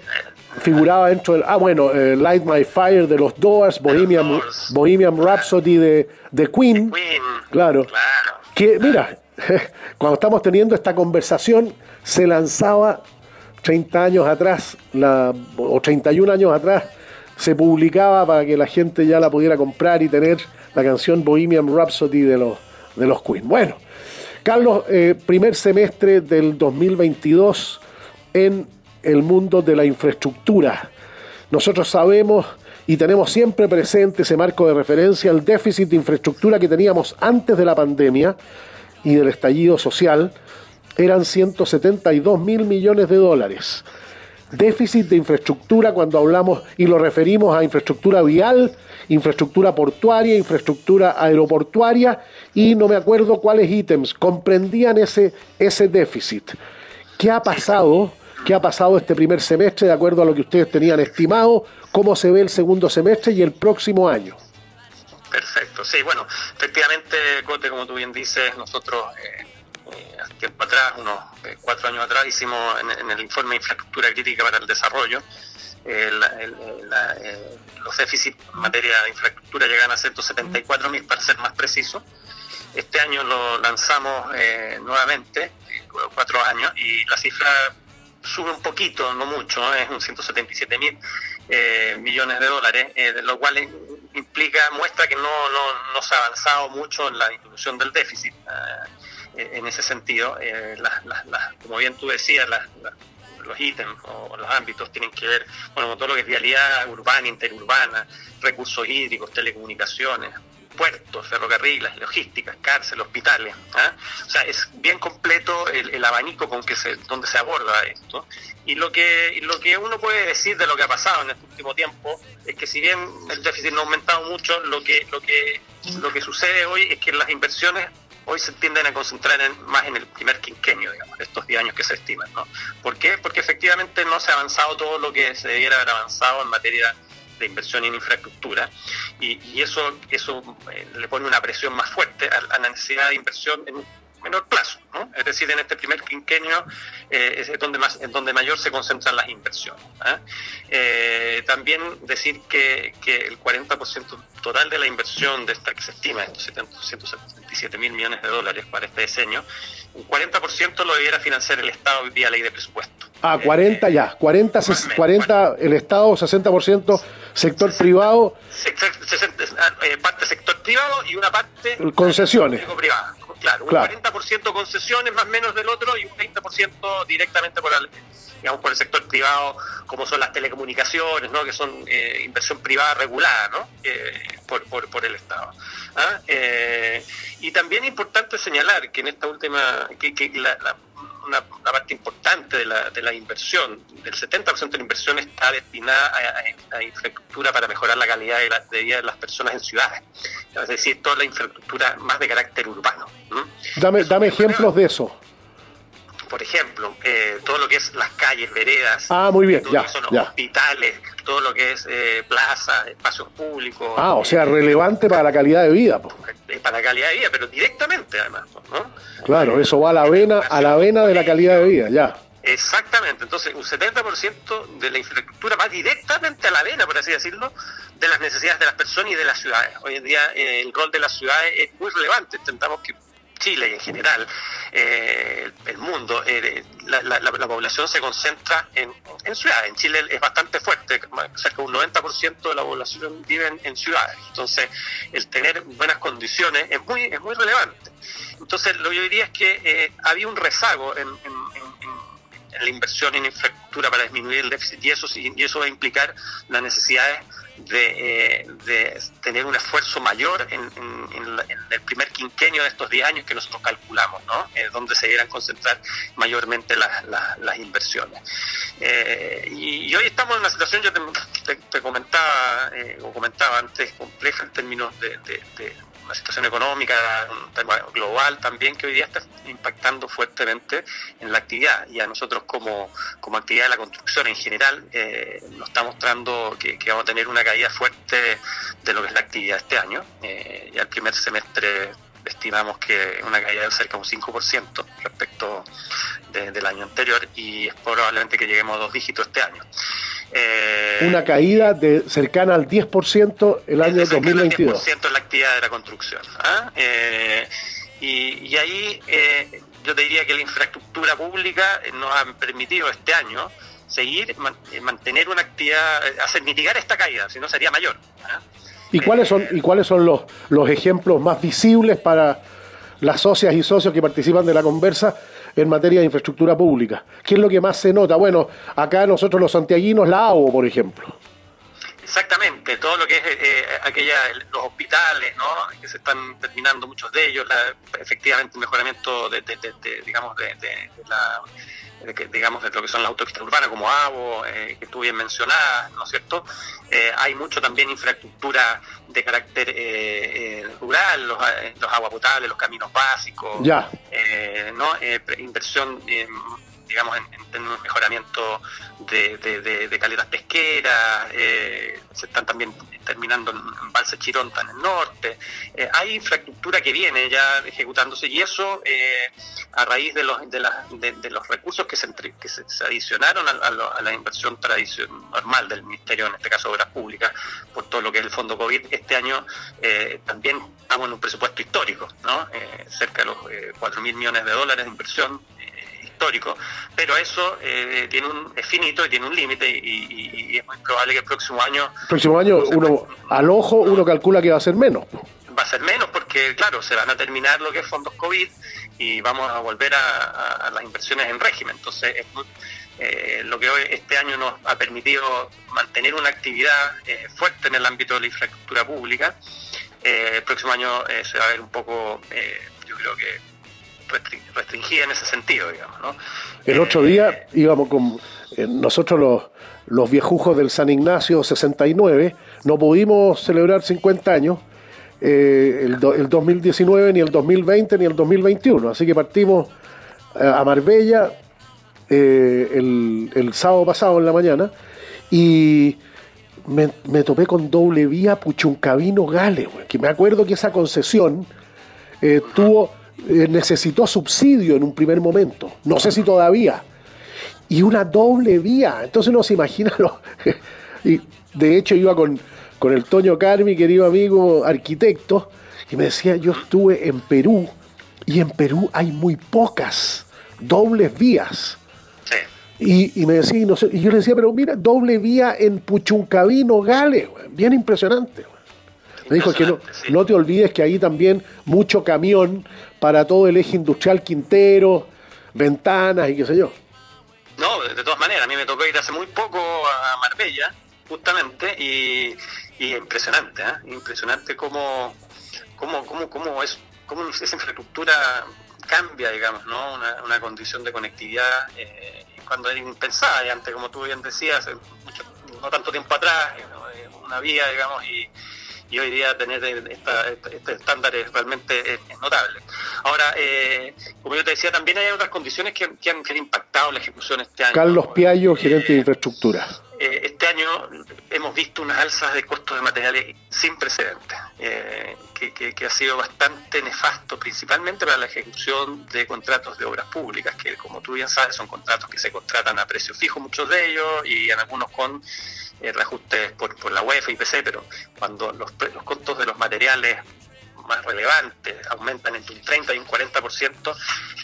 figuraba dentro del. Ah, bueno, eh, Light My Fire de los Doors, Bohemian, Bohemian Rhapsody de, de Queen. Queen. Claro. claro. Que, mira, cuando estamos teniendo esta conversación, se lanzaba 30 años atrás, la, o 31 años atrás, se publicaba para que la gente ya la pudiera comprar y tener la canción Bohemian Rhapsody de los, de los Queen. Bueno, Carlos, eh, primer semestre del 2022 en el mundo de la infraestructura. Nosotros sabemos y tenemos siempre presente ese marco de referencia, el déficit de infraestructura que teníamos antes de la pandemia y del estallido social, eran 172 mil millones de dólares. Déficit de infraestructura cuando hablamos y lo referimos a infraestructura vial, infraestructura portuaria, infraestructura aeroportuaria y no me acuerdo cuáles ítems comprendían ese, ese déficit. ¿Qué ha pasado? ¿Qué ha pasado este primer semestre de acuerdo a lo que ustedes tenían estimado? ¿Cómo se ve el segundo semestre y el próximo año? Perfecto, sí, bueno, efectivamente, Cote, como tú bien dices, nosotros eh, tiempo atrás, unos eh, cuatro años atrás, hicimos en, el informe de infraestructura crítica para el desarrollo, los déficits materia de infraestructura llegan a 174 mil, para ser más preciso. Este año lo lanzamos nuevamente, cuatro años, y la cifra sube un poquito, no mucho, es un 177 mil eh, millones de dólares, eh, lo cual implica, muestra que no, no, se ha avanzado mucho en la distribución del déficit. Eh, en ese sentido, como bien tú decías, los ítems o los ámbitos tienen que ver bueno, con todo lo que es vialidad urbana, interurbana, recursos hídricos, telecomunicaciones, puertos, ferrocarriles, logísticas, cárceles, hospitales. ¿ah? O sea, es bien completo el, abanico con que se, donde se aborda esto. Y lo que lo que uno puede decir de lo que ha pasado en este último tiempo es que si bien el déficit no ha aumentado mucho, lo que lo que lo que sucede hoy es que las inversiones hoy se tienden a concentrar más en el primer quinquenio, digamos, estos 10 años que se estiman. ¿no? ¿Por qué? Porque efectivamente no se ha avanzado todo lo que se debiera haber avanzado en materia de inversión en infraestructura y, eso, eso eh, le pone una presión más fuerte a, la necesidad de inversión en menor plazo. Es decir, en este primer quinquenio eh, es donde, más, en donde mayor se concentran las inversiones. ¿ah? Eh, también decir que, que el 40% total de la inversión de esta que se estima, estos 177 mil millones de dólares para este diseño, un 40% lo debiera financiar el Estado vía ley de presupuesto. Ah, 40 eh, ya, 40, 40 el Estado, 60% sector privado. Eh, parte sector privado y una parte concesiones. Privada. Claro, un 40% concesiones más o menos del otro y un 20% directamente por, digamos, por el sector privado, como son las telecomunicaciones, ¿no? que son eh, inversión privada regulada ¿no? por, por, el Estado. ¿ah? y también es importante señalar que en esta última, que, que la una, parte importante de la, de la inversión, del 70% de la inversión está destinada a, infraestructura para mejorar la calidad de, vida de las personas en ciudades, es decir, toda la infraestructura más de carácter urbano. Dame, dame ejemplos de eso por ejemplo, eh, todo lo que es las calles, veredas, ah, muy bien, ya, hospitales, todo lo que es eh, plazas, espacios públicos. Ah, o sea, relevante para la calidad de vida. Eh, para la calidad de vida, pero directamente además. ¿no? Claro, eso va a la vena, a la vena de la calidad de vida, ya. Exactamente, entonces un 70% de la infraestructura va directamente a la vena, por así decirlo, de las necesidades de las personas y de las ciudades. Hoy en día el rol de las ciudades es muy relevante, intentamos que Chile y en general eh, el mundo, eh, la, población se concentra en, ciudades. En Chile es bastante fuerte, cerca de un 90% de la población vive en, ciudades. Entonces, el tener buenas condiciones es muy, es muy relevante. Entonces, lo que yo diría es que eh, había un rezago en, la inversión en infraestructura para disminuir el déficit y eso, y eso va a implicar las necesidades de, de, tener un esfuerzo mayor en, el primer quinquenio de estos 10 años que nosotros calculamos, ¿no? Eh, donde se debieran concentrar mayormente las inversiones. Eh, y, hoy estamos en una situación, yo te, comentaba, eh, o comentaba antes, compleja en términos de la situación económica, tema global también que hoy día está impactando fuertemente en la actividad. Y a nosotros como, como actividad de la construcción en general eh, nos está mostrando que, vamos a tener una caída fuerte de lo que es la actividad este año. Eh, ya el primer semestre estimamos que una caída de cerca de un 5% respecto del año anterior y es probablemente que lleguemos a dos dígitos este año. Eh, una caída de cercana al 10% el año 2022. 10% en la actividad de la construcción. ¿ah? Eh, y, ahí eh, yo te diría que la infraestructura pública nos ha permitido este año seguir, mantener una actividad, hacer mitigar esta caída, si no sería mayor. ¿ah? ¿Y cuáles son, y cuáles son los, los ejemplos más visibles para las socias y socios que participan de la conversa en materia de infraestructura pública? ¿Qué es lo que más se nota? Bueno, acá nosotros los santiaguinos, la AO, por ejemplo. Exactamente, todo lo que es eh, aquella, los hospitales, ¿no? que se están terminando muchos de ellos, efectivamente el mejoramiento de, digamos, de, la digamos, de lo que son las autopistas urbanas como AVO, eh, que tú bien mencionadas, ¿no es cierto? Eh, hay mucho también infraestructura de carácter eh, rural, los, los aguas potables, los caminos básicos, ya. ¿no? inversión digamos, en, en mejoramiento de, de, de, caletas pesqueras, se están también terminando en Balsa Chironta en el norte. Eh, hay infraestructura que viene ya ejecutándose y eso eh, a raíz de los, de, de, los recursos que se, que se, adicionaron a, la inversión tradicional normal del Ministerio, en este caso Obras Públicas, por todo lo que es el Fondo COVID, este año eh, también estamos en un presupuesto histórico, ¿no? cerca de los 4 mil millones de dólares de inversión histórico, pero eso eh, tiene un, es finito y tiene un límite y, es muy probable que el próximo año... El próximo año, uno al ojo, uno calcula que va a ser menos. Va a ser menos porque, claro, se van a terminar lo que es fondos COVID y vamos a volver a, las inversiones en régimen. Entonces, eh, lo que hoy este año nos ha permitido mantener una actividad eh, fuerte en el ámbito de la infraestructura pública. el próximo año se va a ver un poco, yo creo que restringida en ese sentido, digamos. ¿no? El otro día eh, íbamos con eh, nosotros los, los viejujos del San Ignacio 69, no pudimos celebrar 50 años. Eh, el, el, 2019, ni el 2020, ni el 2021. Así que partimos a Marbella el, el, sábado pasado en la mañana y me, me topé con doble vía Puchuncavino Gale, que me acuerdo que esa concesión tuvo eh, necesitó subsidio en un primer momento, no sé si todavía, y una doble vía, entonces uno se imagina, lo, y de hecho iba con, con el Toño Carmi, querido amigo arquitecto, y me decía, yo estuve en Perú, y en Perú hay muy pocas dobles vías. Y, me decía, y yo le decía, pero mira, doble vía en Puchuncavino, Gales, bien impresionante. Me dijo que no, no te olvides que ahí también mucho camión para todo el eje industrial Quintero, ventanas y qué sé yo. No, de, todas maneras, a mí me tocó ir hace muy poco a Marbella, justamente, y, impresionante, ¿eh? impresionante cómo, cómo, cómo, cómo, es, cómo esa infraestructura cambia, digamos, ¿no? Una, condición de conectividad eh, cuando era impensada, y antes, como tú bien decías, no tanto tiempo atrás, eh, una vía, digamos, y y hoy día tener este estándar es realmente notable. Ahora, eh, como yo te decía, también hay otras condiciones que, han, impactado la ejecución este año. Carlos Piallo, gerente de infraestructura. Eh, este año hemos visto unas alzas de costos de materiales sin precedentes, eh, que, ha sido bastante nefasto, principalmente para la ejecución de contratos de obras públicas, que como tú bien sabes son contratos que se contratan a precio fijo, muchos de ellos, y en algunos con eh, reajustes por, por la UEFA y PC, pero cuando los, los costos de los materiales más relevantes aumentan entre un 30 y un 40%,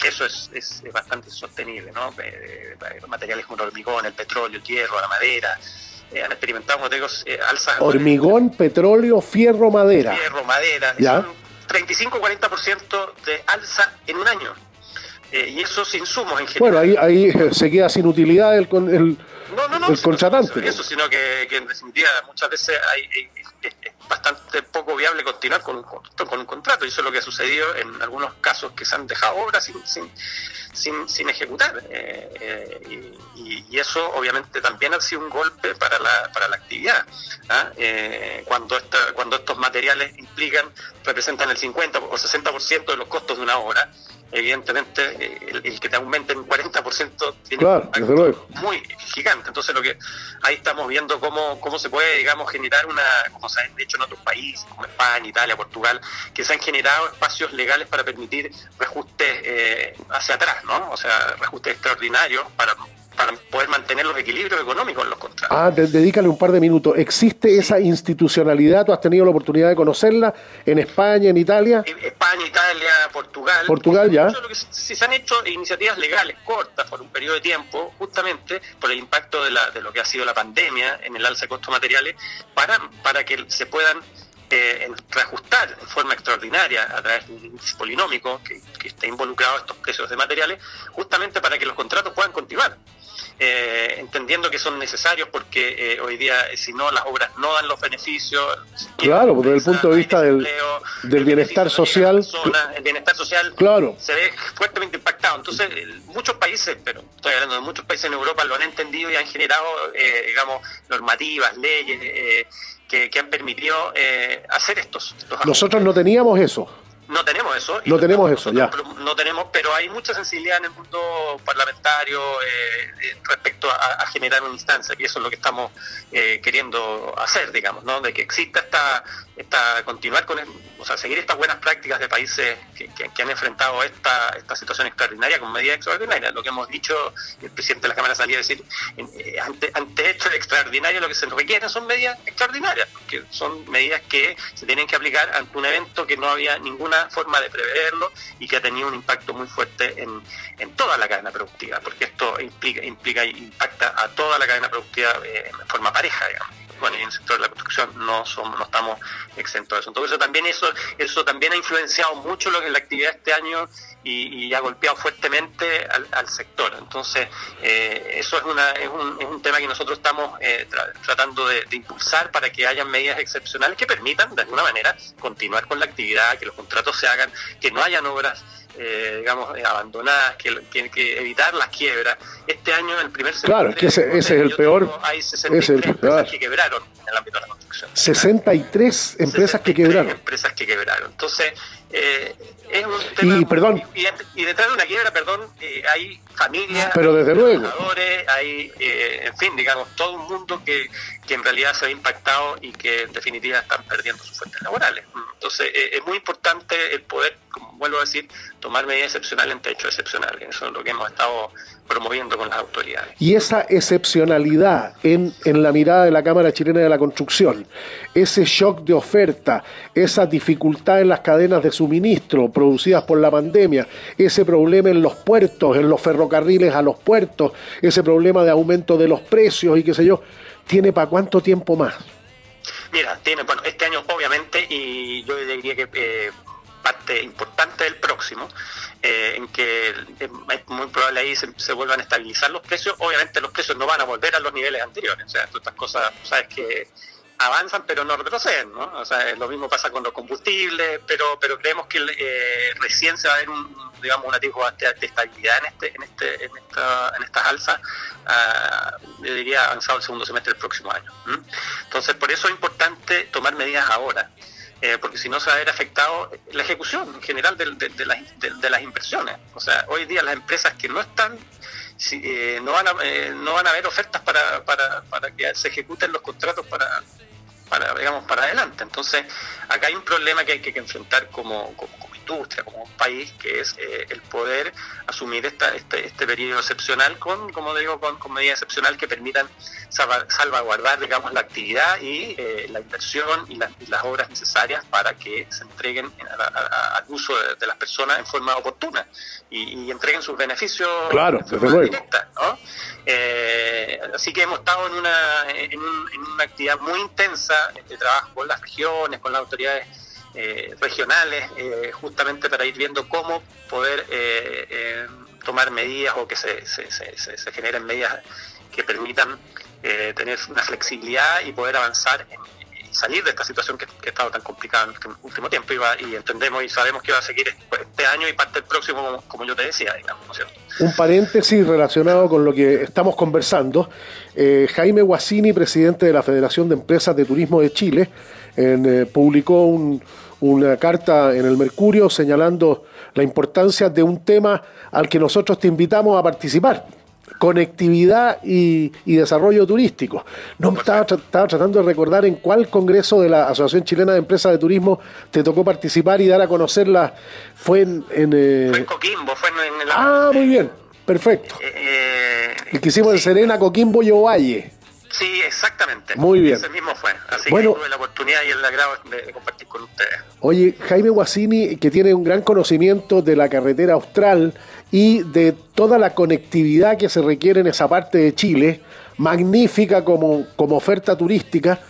eso es, es, bastante insostenible, ¿no? Eh, eh, materiales como el hormigón, el petróleo, el hierro, la madera, han experimentado, como te digo, alzas... Hormigón, petróleo, fierro, madera. Fierro, madera, ¿Ya? 35-40% de alza en un año. y esos insumos en general. Bueno, ahí, ahí se queda sin utilidad el, el, no, no, no, Eso, sino que, en definitiva muchas veces hay, es, bastante poco viable continuar con un, con un contrato y eso es lo que ha sucedido en algunos casos que se han dejado obras sin, sin, sin, ejecutar. Eh, eh, y, eso obviamente también ha sido un golpe para la, para la actividad. ¿ah? Eh, cuando, esta, cuando estos materiales implican, representan el 50 o 60% de los costos de una obra, evidentemente el, que te aumente en 40% tiene un muy gigante. Entonces lo que ahí estamos viendo cómo, cómo se puede, digamos, generar una, como se ha hecho en otros países, como España, Italia, Portugal, que se han generado espacios legales para permitir reajustes eh, hacia atrás, ¿no? O sea, reajustes extraordinarios para para poder mantener los equilibrios económicos en los contratos. Ah, dedícale un par de minutos. ¿Existe esa institucionalidad? ¿Tú has tenido la oportunidad de conocerla en España, en Italia? España, Italia, Portugal. Portugal, ya. si se han hecho iniciativas legales cortas por un periodo de tiempo, justamente por el impacto de, la, de lo que ha sido la pandemia en el alza de costos materiales, para, para que se puedan eh, reajustar en forma extraordinaria a través de un índice polinómico que, que está involucrado a estos precios de materiales, justamente para que los contratos puedan continuar. Eh, eh, entendiendo que son necesarios porque eh, hoy día, si no, las obras no dan los beneficios. Claro, desde el punto de vista del, del bienestar social. el bienestar social claro. se ve fuertemente impactado. Entonces, muchos países, pero estoy hablando de muchos países en Europa, lo han entendido y han generado, digamos, normativas, leyes que, han permitido hacer estos Nosotros no teníamos eso. No tenemos eso. No tenemos eso, ya. No tenemos, pero hay mucha sensibilidad en el mundo parlamentario eh, respecto a, generar una instancia, y eso es lo que estamos eh, queriendo hacer, digamos, ¿no? De que exista esta, esta continuar con, o sea, seguir estas buenas prácticas de países que, han enfrentado esta, esta situación extraordinaria con medidas extraordinarias. Lo que hemos dicho, el presidente de la Cámara salía a decir, eh, ante, ante hechos extraordinarios lo que se requieren son medidas extraordinarias, que son medidas que se tienen que aplicar ante un evento que no había ninguna forma de preverlo y que ha tenido un impacto muy fuerte en, en toda la cadena productiva, porque esto implica, implica impacta a toda la cadena productiva eh, en forma pareja, digamos bueno, y en el sector de la construcción no somos, no estamos exentos de eso. Entonces también eso, eso también ha influenciado mucho lo que es la actividad este año y, ha golpeado fuertemente al, sector. Entonces, eh, eso es, una, es, un, es un tema que nosotros estamos eh, tratando de, impulsar para que haya medidas excepcionales que permitan, de alguna manera, continuar con la actividad, que los contratos se hagan, que no hayan obras eh, digamos, abandonadas, que tienen que evitar las quiebras. Este año, el primer semestre, claro, es que ese, es el peor. Hay 63 empresas que quebraron en el ámbito de la construcción. 63 empresas que quebraron. Empresas que quebraron. Entonces, eh, es un tema. Y, perdón. Y, detrás de una quiebra, perdón, eh, hay familias, pero desde luego. hay, eh, en fin, digamos, todo un mundo que, que en realidad se ha impactado y que en definitiva están perdiendo sus fuentes laborales. Entonces, es muy importante el poder, como vuelvo a decir, tomar medidas excepcionales ante hechos excepcionales. Eso es lo que hemos estado promoviendo con las autoridades. Y esa excepcionalidad en, en la mirada de la Cámara Chilena de la Construcción, ese shock de oferta, esa dificultad en las cadenas de suministro producidas por la pandemia, ese problema en los puertos, en los ferrocarriles a los puertos, ese problema de aumento de los precios y qué sé yo, ¿tiene para cuánto tiempo más? Mira, tiene, bueno, este año obviamente, y yo diría que eh, parte importante del próximo, eh, en que es muy probable ahí se, vuelvan a estabilizar los precios. Obviamente los precios no van a volver a los niveles anteriores, o sea, estas cosas, sabes que avanzan pero no retroceden, ¿no? O sea, lo mismo pasa con los combustibles, pero pero creemos que eh, recién se va a ver un, digamos, un atisbo de, estabilidad en este en este en esta en estas alzas, uh, yo diría avanzado el segundo semestre del próximo año. Entonces, por eso es importante tomar medidas ahora. Eh, porque si no se va a ver afectado la ejecución en general de, las, inversiones. O sea, hoy día las empresas que no están, eh, no, van a, eh, no van a haber ofertas para, para, para que se ejecuten los contratos para, para, digamos, para adelante. Entonces, acá hay un problema que hay que enfrentar como, industria, como un país, que es eh, el poder asumir esta, este, este periodo excepcional con, como digo, con, medidas excepcionales que permitan salvaguardar, digamos, la actividad y eh, la inversión y, las obras necesarias para que se entreguen al uso de, las personas en forma oportuna y, entreguen sus beneficios claro, directa, eh, así que hemos estado en una, en, una actividad muy intensa de trabajo con las regiones, con las autoridades eh, regionales, eh, justamente para ir viendo cómo poder eh, tomar medidas o que se, se, se, generen medidas que permitan tener una flexibilidad y poder avanzar y salir de esta situación que, ha estado tan complicada en este último tiempo y, entendemos y sabemos que va a seguir este año y parte del próximo, como, yo te decía, digamos, cierto? Un paréntesis relacionado con lo que estamos conversando. Jaime Guasini, presidente de la Federación de Empresas de Turismo de Chile, publicó un, una carta en el Mercurio señalando la importancia de un tema al que nosotros te invitamos a participar, conectividad y, desarrollo turístico. No estaba, estaba, tratando de recordar en cuál congreso de la Asociación Chilena de Empresas de Turismo te tocó participar y dar a conocerla. Fue en... Eh, fue en Coquimbo, fue en, Ah, muy bien, perfecto. Eh, y que hicimos en Serena, Coquimbo y Ovalle. Sí, exactamente. Muy bien. Ese mismo fue. Así que tuve la oportunidad y el agrado de, compartir con ustedes. Oye, Jaime Guasini, que tiene un gran conocimiento de la carretera austral y de toda la conectividad que se requiere en esa parte de Chile, magnífica como, como oferta turística,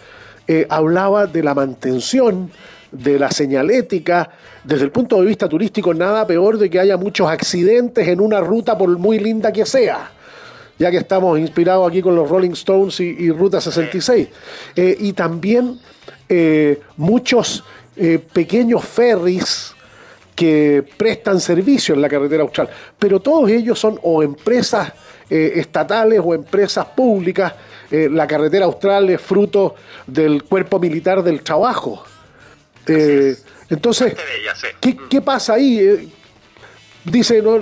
eh, hablaba de la mantención, de la señalética, desde el punto de vista turístico, nada peor de que haya muchos accidentes en una ruta por muy linda que sea ya que estamos inspirados aquí con los Rolling Stones y, Ruta 66. Eh, y también eh, muchos eh, pequeños ferries que prestan servicio en la carretera austral, pero todos ellos son o empresas estatales o empresas públicas. la carretera austral es fruto del cuerpo militar del trabajo. entonces, ¿qué, ¿qué, pasa ahí? dice, no,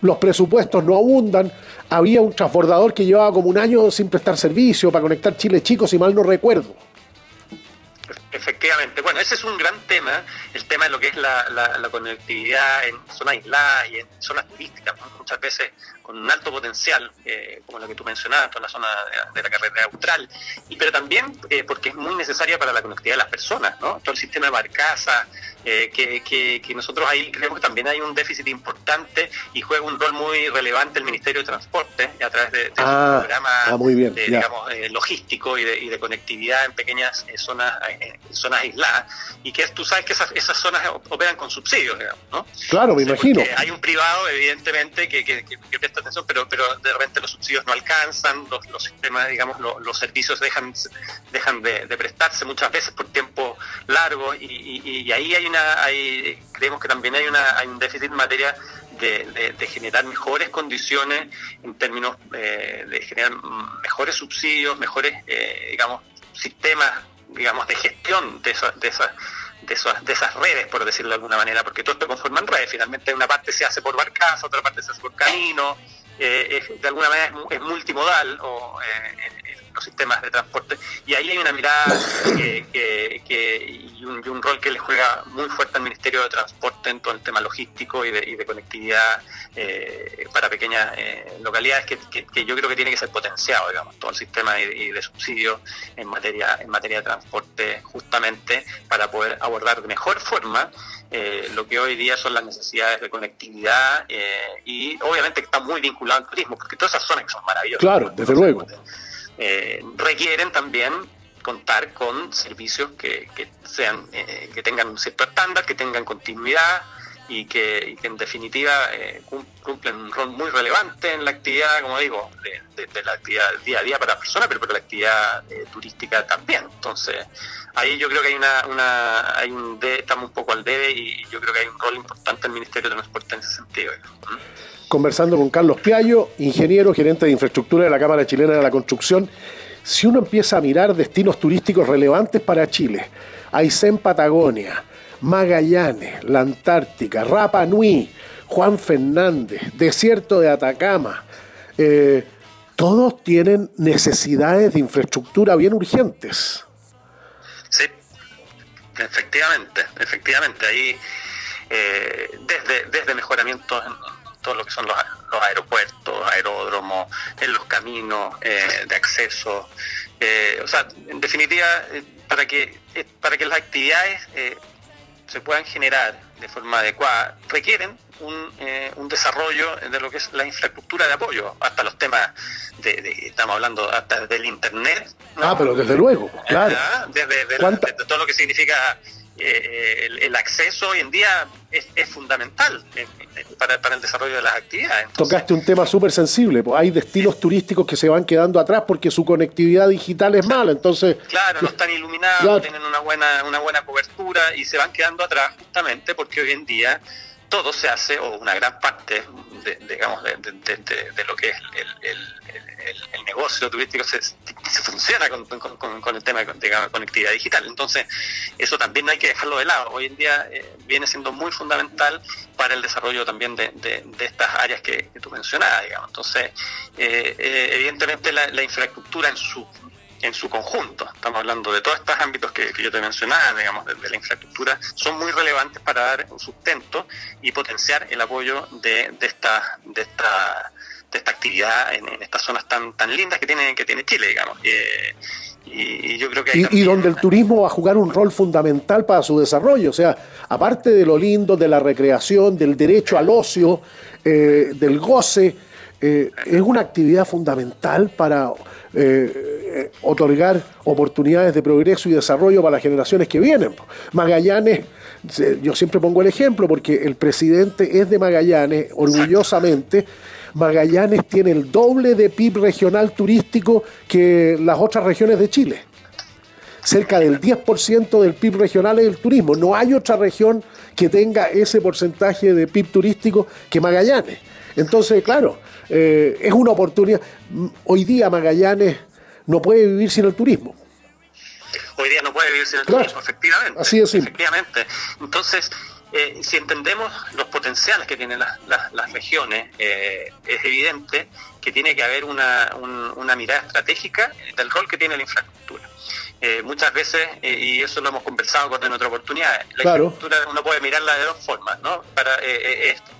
los presupuestos no abundan, había un transbordador que llevaba como un año sin prestar servicio para conectar Chile Chico, si mal no recuerdo. Efectivamente, bueno, ese es un gran tema, el tema de lo que es la, conectividad en zonas aisladas y en zonas turísticas, muchas veces con un alto potencial, eh, como lo que tú mencionabas, toda la zona de, la carretera austral, y, pero también eh, porque es muy necesaria para la conectividad de las personas, ¿no? todo el sistema de barcaza, eh, que, nosotros ahí creemos que también hay un déficit importante y juega un rol muy relevante el Ministerio de Transporte a través de, ah, programa ah, digamos, eh, logístico y de, conectividad en pequeñas eh, zonas zonas aisladas y que tú sabes que esas, esas zonas operan con subsidios, digamos, ¿no? Claro, me imagino. Hay un privado, evidentemente, que, que, presta atención, pero, pero de repente los subsidios no alcanzan, los, sistemas, digamos, los, servicios dejan, dejan de, prestarse muchas veces por tiempo largo y, ahí hay creemos que también hay, una, un déficit en materia de, generar mejores condiciones en términos eh, de generar mejores subsidios, mejores, eh, digamos, sistemas, digamos, de gestión de, de esas de esas, de esas redes, por decirlo de alguna manera, porque todo esto conforman redes. Finalmente una parte se hace por barcaza, otra parte se hace por camino, eh, de alguna manera es, multimodal o, eh, los sistemas de transporte. Y ahí hay una mirada que, y, un, rol que le juega muy fuerte al Ministerio de Transporte en todo el tema logístico y de, conectividad eh, para pequeñas localidades que, yo creo que tiene que ser potenciado, digamos, todo el sistema de, de subsidio en materia, en materia de transporte justamente para poder abordar de mejor forma eh, lo que hoy día son las necesidades de conectividad eh, y obviamente está muy vinculado al turismo, porque todas esas zonas que son maravillosas. Claro, desde luego. Eh, requieren también contar con servicios que, sean que tengan un cierto estándar, que tengan continuidad, y que, en definitiva eh, cumplen un rol muy relevante en la actividad, como digo, de, la actividad día a día para la persona, pero para la actividad eh, turística también. Entonces, ahí yo creo que hay una, una hay un estamos un poco al debe y yo creo que hay un rol importante el Ministerio de Transporte en ese sentido. Conversando con Carlos Piallo, ingeniero, gerente de infraestructura de la Cámara Chilena de la Construcción, si uno empieza a mirar destinos turísticos relevantes para Chile, Aysén Patagonia, Magallanes, la Antártica, Rapa Nui, Juan Fernández, Desierto de Atacama, eh, todos tienen necesidades de infraestructura bien urgentes. Sí, efectivamente, efectivamente. Ahí, eh, desde, desde mejoramientos en todo lo que son los, aeropuertos, aeródromos, en los caminos eh, de acceso. o sea, en definitiva, para que para que las actividades se puedan generar de forma adecuada requieren un, eh, un, desarrollo de lo que es la infraestructura de apoyo, hasta los temas de, estamos hablando hasta del internet. Ah, pero desde luego, claro. Desde, todo lo que significa eh, el, acceso hoy en día es, fundamental para, el desarrollo de las actividades. Tocaste un tema súper sensible, pues hay destinos turísticos que se van quedando atrás porque su conectividad digital es mala, entonces... Claro, no están iluminados, tienen una buena, una buena cobertura y se van quedando atrás justamente porque hoy en día todo se hace, o una gran parte, de, digamos, de, lo que es el, negocio turístico se, funciona con, el tema de conectividad digital. Entonces, eso también no hay que dejarlo de lado. Hoy en día eh, viene siendo muy fundamental para el desarrollo también de, estas áreas que, tú mencionabas, digamos. Entonces, eh, eh, evidentemente la infraestructura en su en su conjunto. Estamos hablando de todos estos ámbitos que, yo te mencionaba, digamos, de, la infraestructura, son muy relevantes para dar un sustento y potenciar el apoyo de, esta, de esta de esta actividad en, estas zonas tan tan lindas que tiene que tiene Chile, digamos. y, yo creo que y, donde el turismo va a jugar un rol fundamental para su desarrollo, o sea, aparte de lo lindo, de la recreación, del derecho al ocio, eh, del goce, eh, es una actividad fundamental para eh, otorgar oportunidades de progreso y desarrollo para las generaciones que vienen. Magallanes, yo siempre pongo el ejemplo porque el presidente es de Magallanes, orgullosamente, Magallanes tiene el doble de PIB regional turístico que las otras regiones de Chile. Cerca del 10% del PIB regional es el turismo. No hay otra región que tenga ese porcentaje de PIB turístico que Magallanes. Entonces, claro, eh, es una oportunidad. Hoy día Magallanes no puede vivir sin el turismo. Hoy día no puede vivir sin el turismo, efectivamente. Así es. Efectivamente. Entonces, eh, si entendemos los potenciales que tienen las, regiones, eh, es evidente que tiene que haber una, mirada estratégica del rol que tiene la infraestructura. Eh, muchas veces, y eso lo hemos conversado con en otra oportunidad, la infraestructura uno puede mirarla de dos formas, ¿no? Para esto.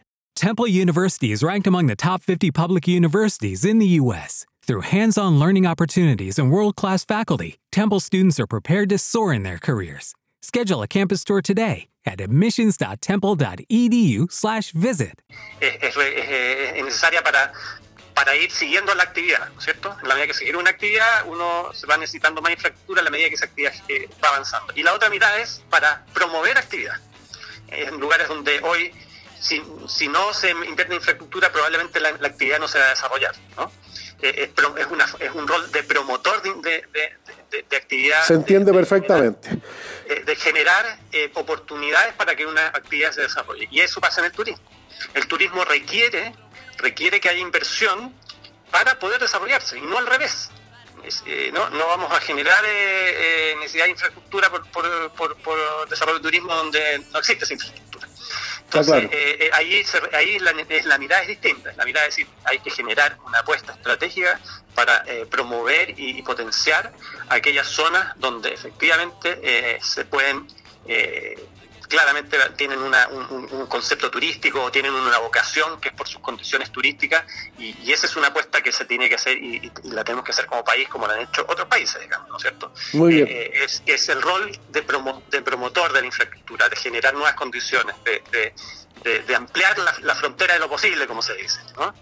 Temple University is ranked among the top 50 public universities in the U.S. Through hands on learning opportunities and world class faculty, Temple students are prepared to soar in their careers. Schedule a campus tour today at admissions.temple.edu/slash visit. Eh, es, es, es, necesaria para, para ir siguiendo la actividad, ¿cierto? En la medida que seguir una actividad, uno se va necesitando más infraestructura en la medida que esa actividad eh, va avanzando. Y la otra mitad es para promover actividad. En lugares donde hoy si, si no se invierte en infraestructura, probablemente la, actividad no se va a desarrollar. ¿no? Eh, es, una, es, un rol de promotor de, de, actividad. Se entiende perfectamente. De, generar eh, oportunidades para que una actividad se desarrolle. Y eso pasa en el turismo. El turismo requiere, requiere que haya inversión para poder desarrollarse y no al revés. Eh, no, no vamos a generar necesidad de infraestructura por, por, por, por desarrollo de turismo donde no existe esa infraestructura. Entonces, eh, eh, ahí, ahí la, la, mirada es distinta. La mirada es decir, hay que generar una apuesta estratégica para eh, promover y, potenciar aquellas zonas donde efectivamente se pueden claramente tienen un, concepto turístico o tienen una vocación que es por sus condiciones turísticas y, esa es una apuesta que se tiene que hacer y, la tenemos que hacer como país como lo han hecho otros países, digamos, ¿no es cierto? Muy bien. Eh, es, es, el rol de, de promotor de la infraestructura, de generar nuevas condiciones, de, de, ampliar la, frontera de lo posible, como se dice, ¿no?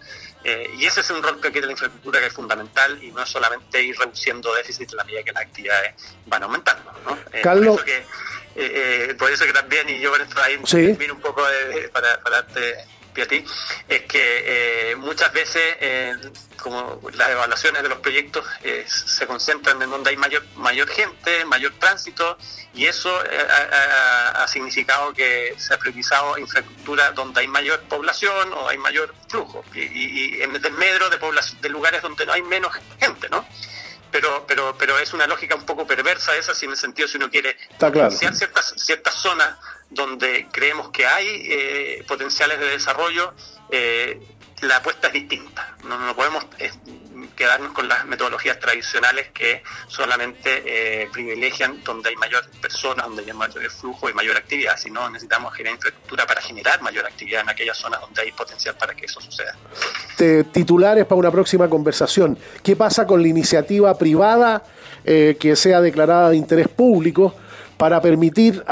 Eh, y ese es un rol que tiene la infraestructura que es fundamental y no es solamente ir reduciendo déficit en la medida que las actividades van aumentando. ¿no? Eh, Carlos, eh, eh, por eso que también, y yo por eso ahí sí. un poco para, para darte pie a ti, es que eh, muchas veces como las evaluaciones de los proyectos se concentran en donde hay mayor, mayor gente, mayor tránsito, y eso ha, significado que se ha priorizado infraestructura donde hay mayor población o hay mayor flujo, y, en desmedro de, de lugares donde no hay menos gente, ¿no? Pero, pero, pero es una lógica un poco perversa esa, si en el sentido si uno quiere potenciar ciertas, ciertas zonas donde creemos que hay eh, potenciales de desarrollo, eh, la apuesta es distinta. No, no podemos eh, quedarnos con las metodologías tradicionales que solamente eh, privilegian donde hay mayor personas, donde hay mayor flujo y mayor actividad, sino necesitamos generar infraestructura para generar mayor actividad en aquellas zonas donde hay potencial para que eso suceda. titulares para una próxima conversación. ¿Qué pasa con la iniciativa privada eh, que sea declarada de interés público? Para permitir,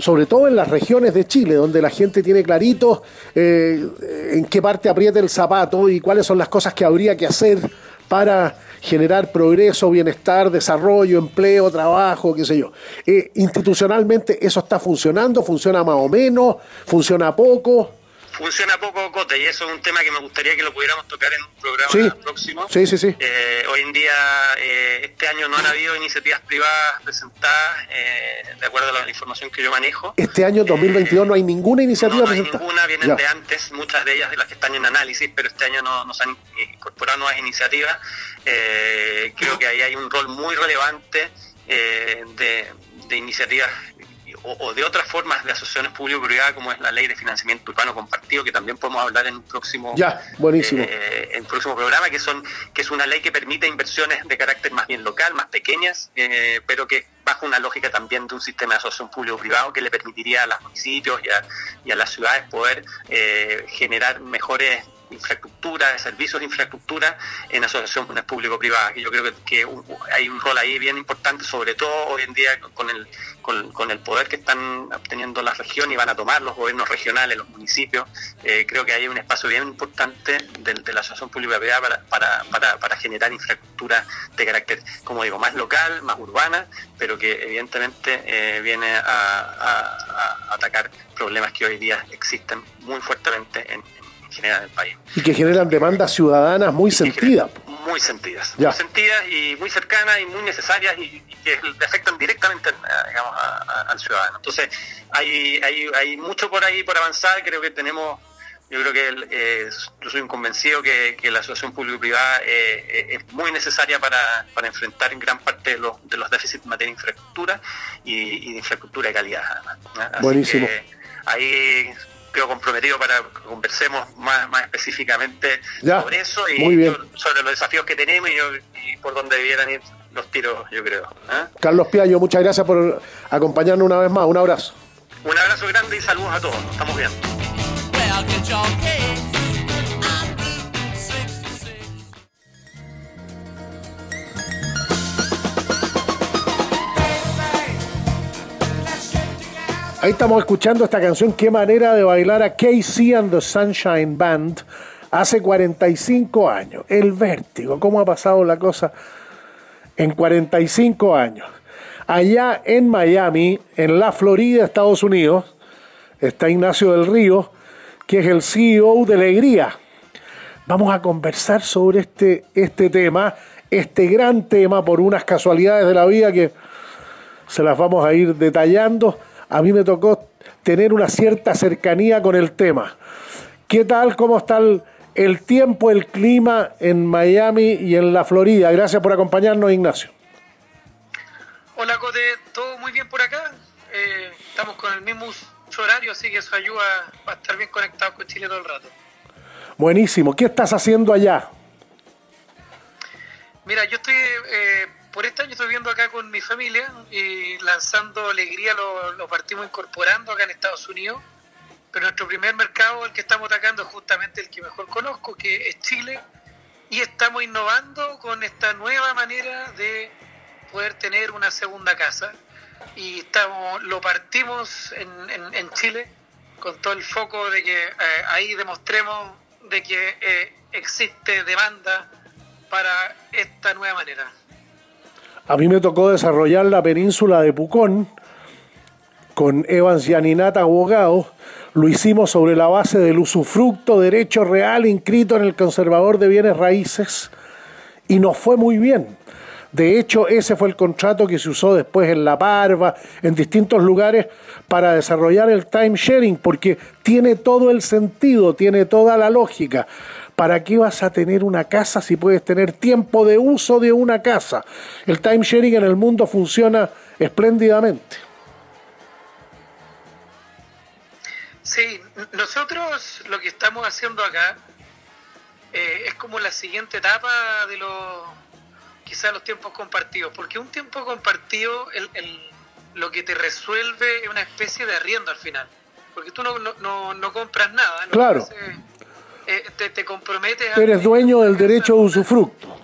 sobre todo en las regiones de Chile, donde la gente tiene clarito eh, en qué parte aprieta el zapato y cuáles son las cosas que habría que hacer para generar progreso, bienestar, desarrollo, empleo, trabajo, qué sé yo. Eh, institucionalmente eso está funcionando, funciona más o menos, funciona poco funciona poco Cote y eso es un tema que me gustaría que lo pudiéramos tocar en un programa próximo. Sí, sí, sí. Eh, hoy en día, eh, este año no han habido iniciativas privadas presentadas, eh, de acuerdo a la información que yo manejo. Este año 2022 no hay ninguna iniciativa no, no hay ninguna, vienen Ya. de antes, muchas de ellas de las que están en análisis, pero este año no, no se han incorporado nuevas iniciativas. Creo que ahí hay un rol muy relevante de, de iniciativas o, o de otras formas de asociaciones público-privadas, como es la ley de financiamiento urbano compartido, que también podemos hablar en un próximo Ya, buenísimo. eh, en el próximo programa, que son que es una ley que permite inversiones de carácter más bien local, más pequeñas, eh, pero que bajo una lógica también de un sistema de asociación público-privado que le permitiría a los municipios y a, y a las ciudades poder eh, generar mejores infraestructura, de servicios de infraestructura en asociaciones público-privadas. que Yo creo que, un- hay un rol ahí bien importante, sobre todo hoy en día con el, con, con el poder que están obteniendo las regiones y van a tomar los gobiernos regionales, los municipios. Eh, creo que hay un espacio bien importante de, de la asociación público-privada para, para, para, para generar infraestructura de carácter, como digo, más local, más urbana, pero que evidentemente eh, viene a, a- a atacar problemas que hoy día existen muy fuertemente en, en general en el país. Y que generan demandas ciudadanas muy sentidas. Muy sentidas. Ya. Muy sentidas y muy cercanas y muy necesarias y, y que afectan directamente a, digamos, a- a- al ciudadano. Entonces, hay, hay, hay mucho por ahí por avanzar. Creo que tenemos, yo creo que el, eh, yo soy un convencido que, que la asociación público-privada eh, eh, es muy necesaria para, para enfrentar en gran parte de los, de los déficits en materia de infraestructura y, y de infraestructura de calidad. además, ¿no? Buenísimo. que ahí quedo comprometido para que conversemos más, más específicamente Ya, sobre eso y muy bien. yo- sobre los desafíos que tenemos y, yo- y por donde debieran ir los tiros, yo creo. ¿eh? Carlos Piallo, muchas gracias por acompañarnos una vez más. Un abrazo. Un abrazo grande y saludos a todos. Nos estamos viendo. Ahí estamos escuchando esta canción. Qué manera de bailar a KC and the Sunshine Band hace 45 años. El vértigo, cómo ha pasado la cosa en 45 años. Allá en Miami, en la Florida, Estados Unidos, está Ignacio del Río, que es el CEO de Alegría. Vamos a conversar sobre este, este tema, este gran tema, por unas casualidades de la vida que se las vamos a ir detallando. A mí me tocó tener una cierta cercanía con el tema. ¿Qué tal? ¿Cómo está el, el tiempo, el clima en Miami y en la Florida? Gracias por acompañarnos, Ignacio. Hola Cote, todo muy bien por acá. Eh, estamos con el mismo horario, así que eso ayuda a estar bien conectados con Chile todo el rato. Buenísimo. ¿Qué estás haciendo allá? Mira, yo estoy, eh, por este año estoy viviendo acá con mi familia y lanzando alegría lo, lo partimos incorporando acá en Estados Unidos. Pero nuestro primer mercado, el que estamos atacando, es justamente el que mejor conozco, que es Chile. Y estamos innovando con esta nueva manera de poder tener una segunda casa. Y estamos, lo partimos en, en- en Chile con todo el foco de que eh, ahí demostremos de que eh, existe demanda para esta nueva manera. A mí me tocó desarrollar la península de Pucón con Evans Yaninata abogados. Lo hicimos sobre la base del usufructo, derecho real inscrito en el conservador de bienes raíces y nos fue muy bien. De hecho, ese fue el contrato que se usó después en La Parva, en distintos lugares, para desarrollar el time sharing, porque tiene todo el sentido, tiene toda la lógica. ¿Para qué vas a tener una casa si puedes tener tiempo de uso de una casa? El time sharing en el mundo funciona espléndidamente. Sí, nosotros lo que estamos haciendo acá eh, es como la siguiente etapa de los quizás los tiempos compartidos, porque un tiempo compartido el, el- lo que te resuelve es una especie de arriendo al final, porque tú no, no, no, no compras nada, que Claro. haces, eh, te, te comprometes a Eres dueño del derecho de usufructo.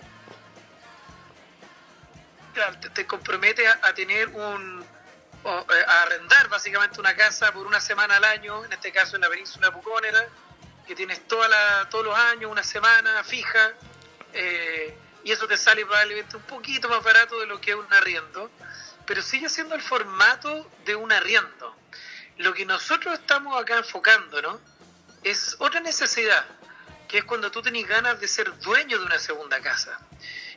Claro, te, te comprometes a, a tener un o, eh, a arrendar básicamente una casa por una semana al año, en este caso en la península Pucónera, que tienes toda la, todos los años una semana fija, eh, y eso te sale probablemente un poquito más barato de lo que es un arriendo, pero sigue siendo el formato de un arriendo. Lo que nosotros estamos acá enfocando, ¿no? Es otra necesidad, que es cuando tú tenés ganas de ser dueño de una segunda casa.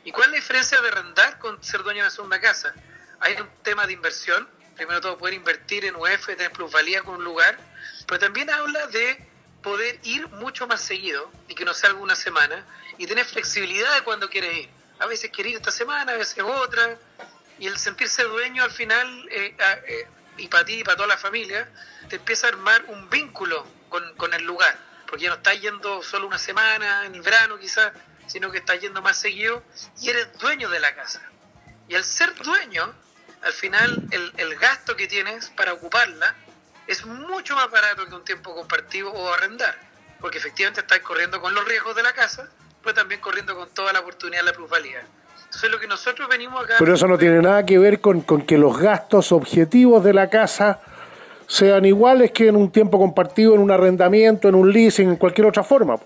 ¿Y cuál es la diferencia de arrendar con ser dueño de una segunda casa? Hay un tema de inversión, primero todo poder invertir en UF, tener plusvalía con un lugar, pero también habla de poder ir mucho más seguido y que no sea alguna semana y tener flexibilidad de cuando quieres ir. A veces quieres ir esta semana, a veces otra, y el sentirse dueño al final, eh, ah, eh, y para ti y para toda la familia, te empieza a armar un vínculo con, con el lugar, porque ya no estás yendo solo una semana, en el verano quizás, sino que estás yendo más seguido y eres dueño de la casa. Y al ser dueño, al final el, el gasto que tienes para ocuparla es mucho más barato que un tiempo compartido o arrendar, porque efectivamente estás corriendo con los riesgos de la casa, pero también corriendo con toda la oportunidad de la plusvalía. Eso es lo que nosotros venimos acá. Pero eso no tiene nada que ver con, con que los gastos objetivos de la casa sean iguales que en un tiempo compartido, en un arrendamiento, en un leasing, en cualquier otra forma.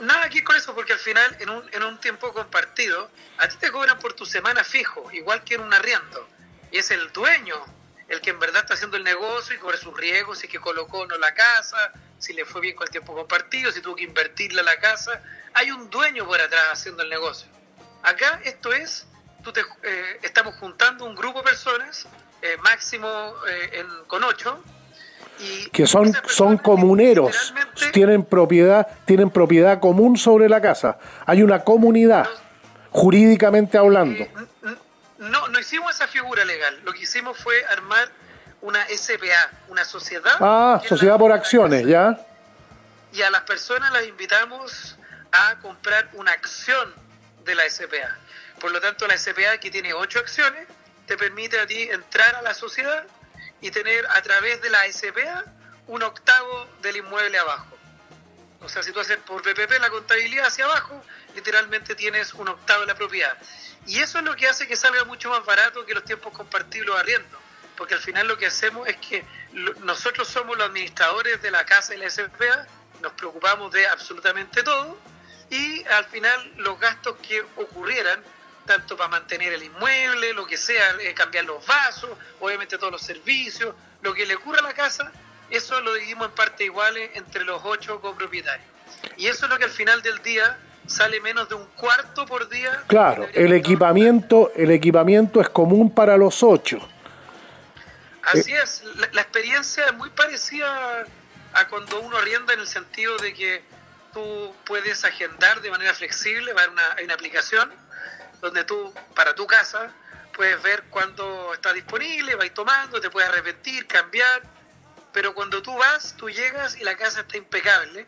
Nada aquí con eso, porque al final, en un, en un tiempo compartido, a ti te cobran por tu semana fijo, igual que en un arriendo. Y es el dueño el que en verdad está haciendo el negocio y cobra sus riesgos, si que colocó o no la casa, si le fue bien con el tiempo compartido, si tuvo que invertirle a la casa. Hay un dueño por atrás haciendo el negocio. Acá esto es, tú te, eh, estamos juntando un grupo de personas, eh, máximo eh, en- con ocho, y Que son, son comuneros, tienen propiedad, tienen propiedad común sobre la casa. Hay una comunidad, jurídicamente hablando. Eh, no, no hicimos esa figura legal. Lo que hicimos fue armar una SPA, una sociedad. Ah, sociedad por acciones, ¿ya? Y a las personas las invitamos a comprar una acción de la SPA. Por lo tanto, la SPA, que tiene ocho acciones, te permite a ti entrar a la sociedad y tener a través de la SPA un octavo del inmueble abajo. O sea, si tú haces por PPP la contabilidad hacia abajo, literalmente tienes un octavo de la propiedad. Y eso es lo que hace que salga mucho más barato que los tiempos compartidos los arriendos. Porque al final lo que hacemos es que nosotros somos los administradores de la casa y la SPA, nos preocupamos de absolutamente todo y al final los gastos que ocurrieran, tanto para mantener el inmueble, lo que sea, eh, cambiar los vasos, obviamente todos los servicios, lo que le ocurra a la casa, eso lo dividimos en partes iguales entre los ocho copropietarios. Y eso es lo que al final del día sale menos de un cuarto por día. Claro, el equipamiento, el equipamiento es común para los ocho. Así es, la, la experiencia es muy parecida a cuando uno arrienda en el sentido de que tú puedes agendar de manera flexible, va a haber una, hay una aplicación donde tú, para tu casa, puedes ver cuándo está disponible, vais tomando, te puedes arrepentir, cambiar, pero cuando tú vas, tú llegas y la casa está impecable,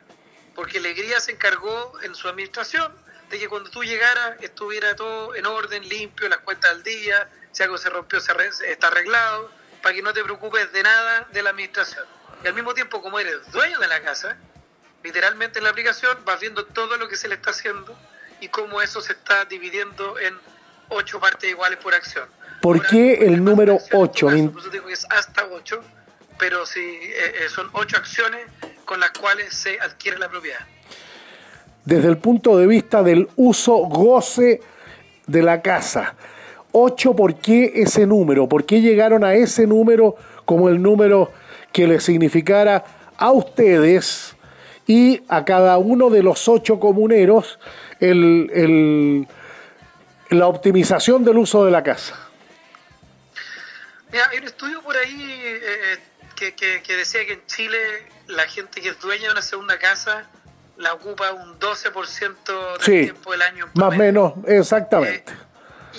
porque Alegría se encargó en su administración de que cuando tú llegaras estuviera todo en orden, limpio, las cuentas al día, si algo se rompió se está arreglado, para que no te preocupes de nada de la administración. Y al mismo tiempo, como eres dueño de la casa, literalmente en la aplicación vas viendo todo lo que se le está haciendo y cómo eso se está dividiendo en ocho partes iguales por acción. ¿Por Ahora, qué el número acciones en tu ocho? caso, Min- por eso digo que es hasta ocho, pero sí, eh, eh, son ocho acciones con las cuales se adquiere la propiedad. Desde el punto de vista del uso goce de la casa. Ocho, ¿por qué ese número? ¿Por qué llegaron a ese número como el número que le significara a ustedes y a cada uno de los ocho comuneros el- el- la optimización del uso de la casa? Mira, hay un estudio por ahí eh, que, que- que decía que en Chile la gente que es dueña de una segunda casa la ocupa un 12% del Sí, tiempo del año. más o menos, exactamente.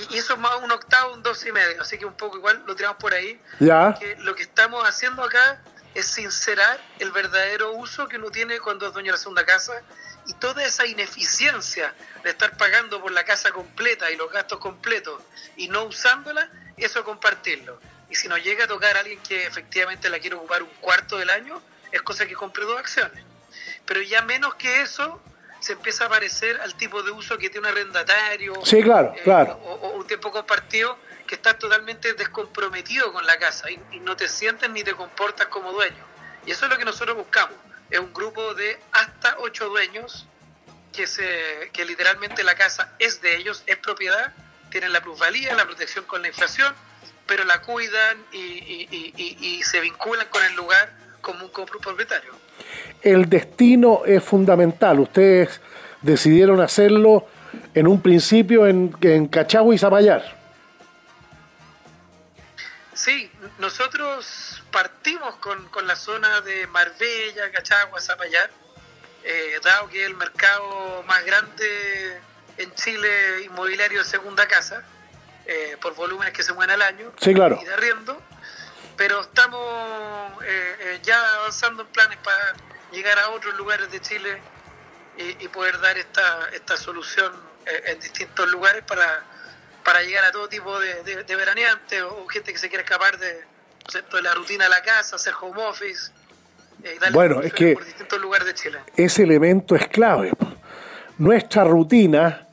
Y, y eso es más un octavo, un doce y medio. Así que un poco igual lo tiramos por ahí. Ya. Que lo que estamos haciendo acá es sincerar el verdadero uso que uno tiene cuando es dueño de la segunda casa y toda esa ineficiencia de estar pagando por la casa completa y los gastos completos y no usándola, eso compartirlo. Y si nos llega a tocar a alguien que efectivamente la quiere ocupar un cuarto del año, es cosa que compre dos acciones. Pero ya menos que eso, se empieza a parecer al tipo de uso que tiene un arrendatario. Sí, claro, eh, claro. O, o un tiempo compartido que estás totalmente descomprometido con la casa y, y no te sientes ni te comportas como dueño. Y eso es lo que nosotros buscamos. Es un grupo de hasta ocho dueños que, se, que literalmente la casa es de ellos, es propiedad, tienen la plusvalía, la protección con la inflación, pero la cuidan y, y- y- se vinculan con el lugar como un copropietario. el destino es fundamental. Ustedes decidieron hacerlo en un principio en, en Cachagua y Zapallar. Sí, nosotros partimos con, con la zona de Marbella, Cachagua, Zapallar, eh, dado que es el mercado más grande en Chile inmobiliario de segunda casa, eh, por volúmenes que se mueven al año. Sí, claro. y de arriendo, pero estamos eh, eh, ya avanzando en planes para llegar a otros lugares de Chile y, y poder dar esta, esta solución eh, en distintos lugares para, para llegar a todo tipo de, de, de veraneantes o gente que se quiere escapar de, ¿no es cierto? de la rutina de la casa, hacer home office. eh, y Bueno, es que- por distintos lugares de Chile. ese elemento es clave. Nuestra rutina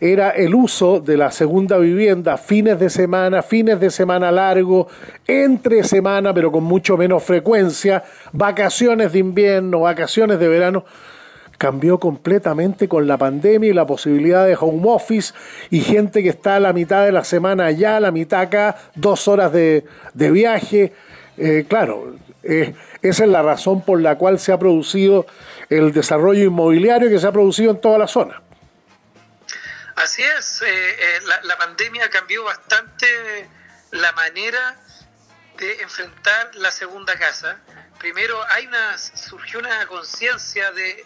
era el uso de la segunda vivienda fines de semana, fines de semana largo, entre semana, pero con mucho menos frecuencia, vacaciones de invierno, vacaciones de verano. Cambió completamente con la pandemia y la posibilidad de home office y gente que está a la mitad de la semana allá, a la mitad acá, dos horas de, de viaje. Eh, claro, eh, esa es la razón por la cual se ha producido el desarrollo inmobiliario que se ha producido en toda la zona. Así es, eh, la, la pandemia cambió bastante la manera de enfrentar la segunda casa. Primero, hay una surgió una conciencia de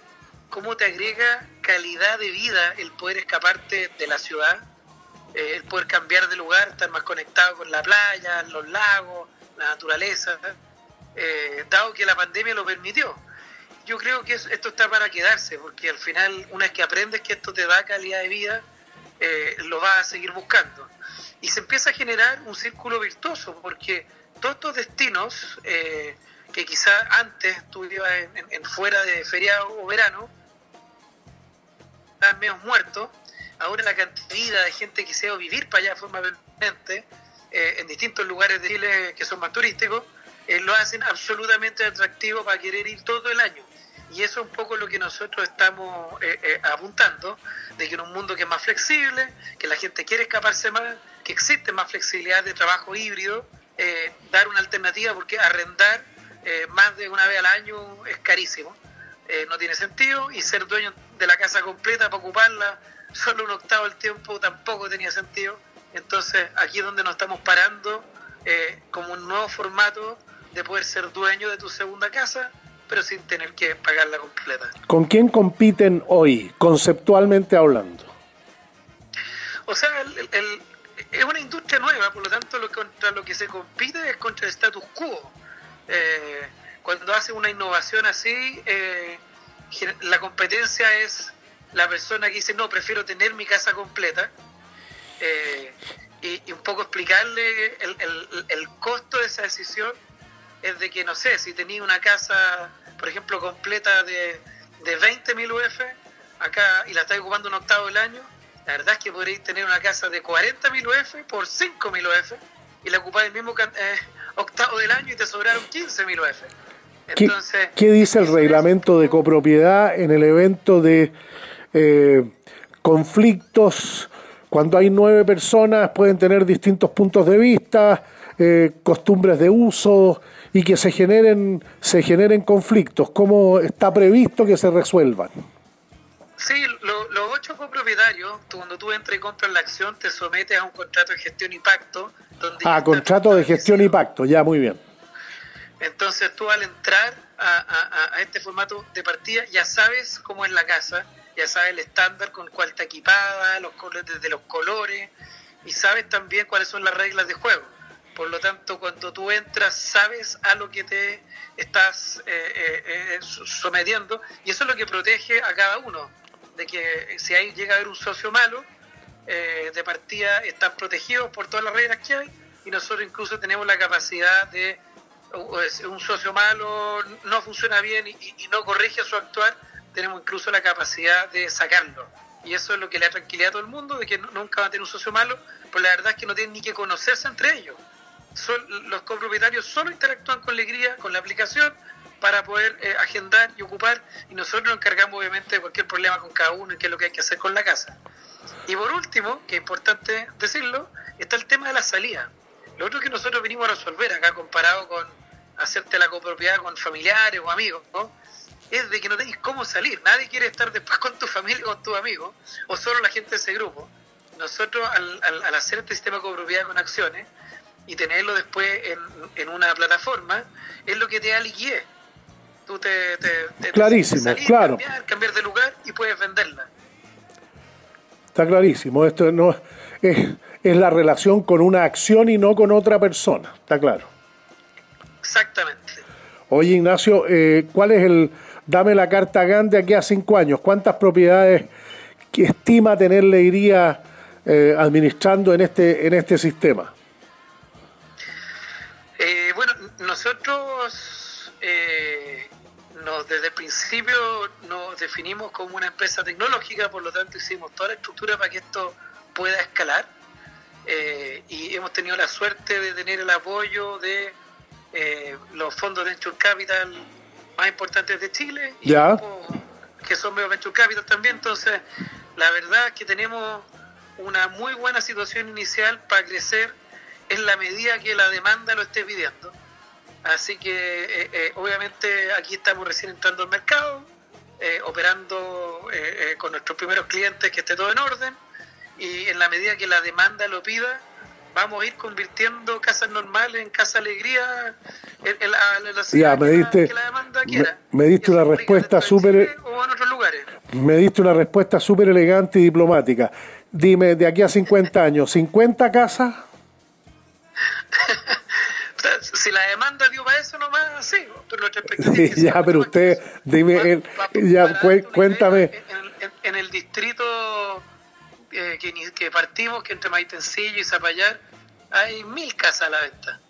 cómo te agrega calidad de vida el poder escaparte de la ciudad, eh, el poder cambiar de lugar, estar más conectado con la playa, los lagos, la naturaleza, eh, dado que la pandemia lo permitió. Yo creo que es- esto está para quedarse, porque al final, una vez que aprendes que esto te da calidad de vida, eh, lo vas a seguir buscando. Y se empieza a generar un círculo virtuoso, porque todos estos destinos que quizás antes tú ibas en, en- en fuera de feriado o verano, estaban medio muertos, ahora la cantidad de gente que se va a vivir para allá de forma permanente, eh, en distintos lugares de Chile que son más turísticos, eh, lo hacen absolutamente atractivo para querer ir todo el año. Y eso es un poco lo que nosotros estamos eh, eh, apuntando, de que en un mundo que es más flexible, que la gente quiere escaparse más, que existe más flexibilidad de trabajo híbrido, dar una alternativa, porque arrendar más de una vez al año es carísimo, no tiene sentido, y ser dueño de la casa completa para ocuparla solo un octavo del tiempo tampoco tenía sentido. Entonces aquí es donde nos estamos parando eh, como un nuevo formato de poder ser dueño de tu segunda casa, pero sin tener que pagarla completa. ¿Con quién compiten hoy, conceptualmente hablando? O sea, el- el- el- es una industria nueva, por lo tanto, lo contra lo que se compite es contra el status quo. Eh, cuando hace una innovación así, eh, la competencia es la persona que dice, no, prefiero tener mi casa completa. Eh, y, un poco explicarle el, el- costo de esa decisión es de que, no sé, si tenía una casa, por ejemplo, completa de, de 20.000 UF acá y la estáis ocupando un octavo del año, la verdad es que podréis tener una casa de 40.000 UF por 5.000 UF y la ocupáis el mismo eh, octavo del año y te sobraron 15.000 UF. ¿Qué, Entonces, qué dice el reglamento de copropiedad en el evento de eh, conflictos? Cuando hay nueve personas pueden tener distintos puntos de vista, eh, costumbres de uso y que se generen, se generen conflictos. ¿Cómo está previsto que se resuelvan? Sí, lo- los ocho copropietarios, tú, cuando tú entras y compras la acción, te sometes a un contrato de gestión y pacto. Donde Ah, contrato de gestión y pacto, ya muy bien. Entonces tú al entrar a, este formato de partida ya sabes cómo es la casa, ya sabes el estándar con cuál está equipada, los colores, desde los colores, y sabes también cuáles son las reglas de juego. Por lo tanto, cuando tú entras, sabes a lo que te estás eh, eh, eh, so- sometiendo, y eso es lo que protege a cada uno, de que si ahí llega a haber un socio malo, eh, de partida están protegidos por todas las reglas que hay, y nosotros incluso tenemos la capacidad de un socio malo no funciona bien y, no corrige su actuar, tenemos incluso la capacidad de sacarlo. Y eso es lo que le da tranquilidad a todo el mundo, de que nu- nunca va a tener un socio malo, pero la verdad es que no tienen ni que conocerse entre ellos. Sol- los copropietarios solo interactúan con alegría, con la aplicación, para poder eh, agendar y ocupar, y nosotros nos encargamos obviamente de cualquier problema con cada uno y qué es lo que hay que hacer con la casa. Y por último, que es importante decirlo, está el tema de la salida. Lo otro que nosotros venimos a resolver acá comparado con hacerte la copropiedad con familiares o amigos, ¿no? es de que no tenéis cómo salir. Nadie quiere estar después con tu familia o con tus amigos, o solo la gente de ese grupo. Nosotros, al, al- al hacer este sistema de copropiedad con acciones y tenerlo después en, en una plataforma, es lo que te da liquidez. Tú te, te- te- Clarísimo, salir, claro. Cambiar, cambiar de lugar y puedes venderla. Está clarísimo. Esto no es, es la relación con una acción y no con otra persona. Está claro. Exactamente. Oye, Ignacio, eh, ¿cuál es el. Dame la carta GAN de aquí a cinco años? ¿Cuántas propiedades que estima tener Leiría eh, administrando en este, en este sistema? Eh, bueno, nosotros eh, nos, desde el principio nos definimos como una empresa tecnológica, por lo tanto hicimos toda la estructura para que esto pueda escalar eh, y hemos tenido la suerte de tener el apoyo de eh, los fondos de Venture Capital más importantes de Chile y grupos que son medio Venture Capital también, entonces la verdad es que tenemos una muy buena situación inicial para crecer en la medida que la demanda lo esté pidiendo. Así que eh, eh, obviamente aquí estamos recién entrando al mercado, eh, operando con nuestros primeros clientes que esté todo en orden y en la medida que la demanda lo pida, vamos a ir convirtiendo casas normales en casa alegría en, en la, en la Ya, ciudad me diste, que la demanda me, quiera. me diste Y una respuesta súper o en otros lugares. me diste una respuesta súper elegante y diplomática. Dime, de aquí a 50 años, ¿50 casas? Si la demanda dio para eso nomás, sí, pero nuestra expectativa ya, pero usted, dime, el- ya, cuéntame. En, en- en el distrito eh, que, que partimos, que entre Maitencillo y Zapallar, hay mil casas a la venta.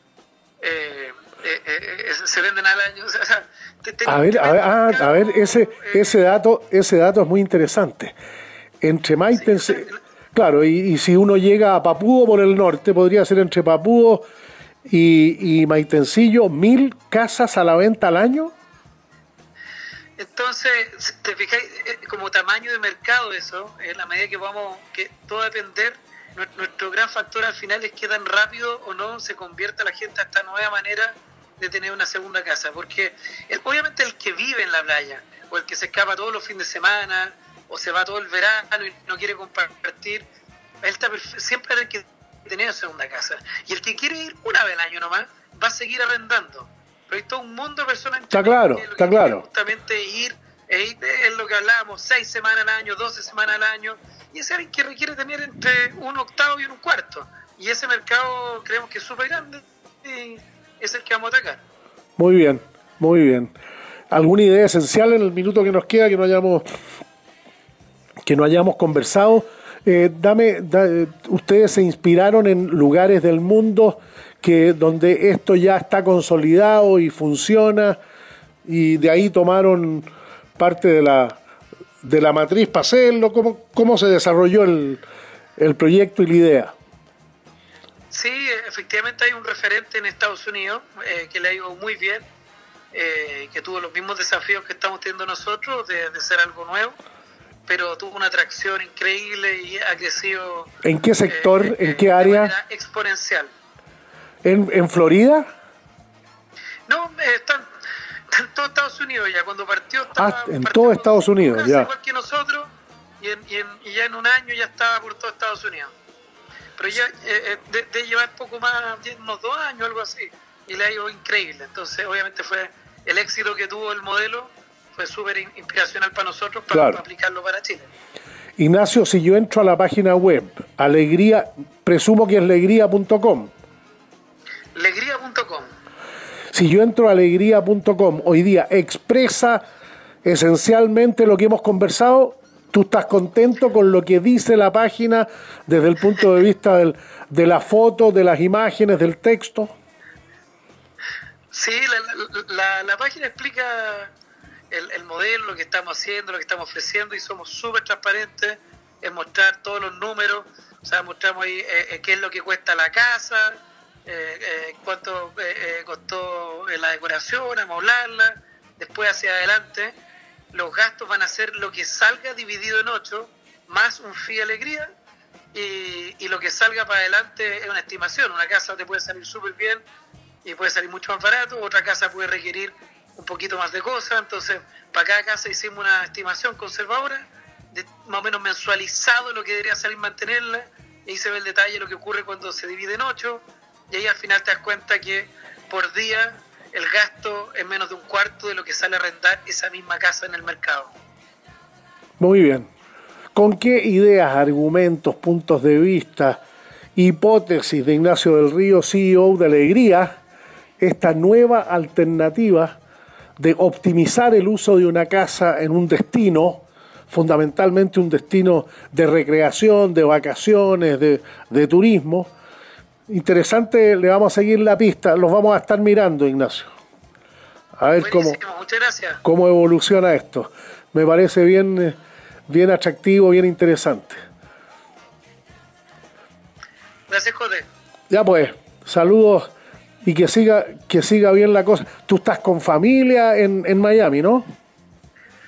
Eh, eh, eh, se venden al año. o sea, te- te- A ver, a ver, ah, a ver, ese, ese dato, ese dato es muy interesante. Entre Maitense, claro, y, y si uno llega a Papúo por el norte, podría ser entre Papúo y, y Maitencillo, mil casas a la venta al año. Entonces, te fijáis, eh, como tamaño de mercado eso, en la medida que vamos, que todo a depender, nue- nuestro gran factor al final es qué tan rápido o no se convierta la gente a esta nueva manera de tener una segunda casa. Porque obviamente el que vive en la playa, o el que se escapa todos los fines de semana, o se va todo el verano y no quiere compartir, él está siempre hay que tener una segunda casa. Y el que quiere ir una vez al año nomás, va a seguir arrendando. Pero hay todo un mundo de personas Está claro, que está que claro. justamente ir, e ir es lo que hablábamos, seis semanas al año, 12 semanas al año, y es alguien que requiere tener entre un octavo y un cuarto. Y ese mercado creemos que es súper grande y es el que vamos a atacar. Muy bien, muy bien. ¿Alguna idea esencial en el minuto que nos queda que no hayamos que no hayamos conversado? Eh, dame, da- eh, ustedes se inspiraron en lugares del mundo que donde esto ya está consolidado y funciona y de ahí tomaron parte de la de la matriz para hacerlo. ¿Cómo, cómo se desarrolló el, el proyecto y la idea? Sí, efectivamente hay un referente en Estados Unidos eh, que le ha ido muy bien, eh, que tuvo los mismos desafíos que estamos teniendo nosotros de, de ser algo nuevo, pero tuvo una atracción increíble y ha crecido. ¿En qué sector? eh, ¿En qué de área? manera exponencial. ¿En, en Florida? No, están, están en todo Estados Unidos ya. Cuando partió estaba. Ah, en partió todo Estados Unidos, ya. Igual que nosotros, y, en- y en- y ya en un año ya estaba por todo Estados Unidos. Pero ya eh, eh, de, de llevar poco más, unos dos años, algo así. Y le ha ido increíble. Entonces, obviamente, fue el éxito que tuvo el modelo fue súper in- inspiracional para nosotros para, Claro. para aplicarlo para Chile. Ignacio, si yo entro a la página web, alegría, presumo que es alegría.com. Legría.com. Si yo entro a alegría.com, hoy día expresa esencialmente lo que hemos conversado, tú estás contento con lo que dice la página desde el punto de vista del- de la foto, de las imágenes, del texto. Sí, la, la- la- la página explica el, el modelo, lo que estamos haciendo, lo que estamos ofreciendo y somos súper transparentes en mostrar todos los números. O sea, mostramos ahí eh, eh, qué es lo que cuesta la casa, cuánto eh, eh, costó eh, la decoración, amoblarla. Después hacia adelante, los gastos van a ser lo que salga dividido en ocho, más un fee alegría. Y, lo que salga para adelante es una estimación. Una casa te puede salir súper bien y puede salir mucho más barato, otra casa puede requerir un poquito más de cosas. Entonces, para cada casa hicimos una estimación conservadora, más o menos mensualizado lo que debería salir mantenerla. Y ahí se ve el detalle de lo que ocurre cuando se divide en ocho. Y ahí al final te das cuenta que por día el gasto es menos de un cuarto de lo que sale a arrendar esa misma casa en el mercado. Muy bien. ¿Con qué ideas, argumentos, puntos de vista, hipótesis de Ignacio del Río, CEO de Alegría, esta nueva alternativa de optimizar el uso de una casa en un destino, fundamentalmente un destino de recreación, de vacaciones, de, de turismo? Interesante, le vamos a seguir la pista, los vamos a estar mirando, Ignacio. A ver cómo, Buenísimo, cómo evoluciona esto. Me parece bien, eh, bien atractivo, bien interesante. Gracias, Jote. Ya pues, saludos y que siga, que siga bien la cosa. Tú estás con familia en, en Miami, ¿no?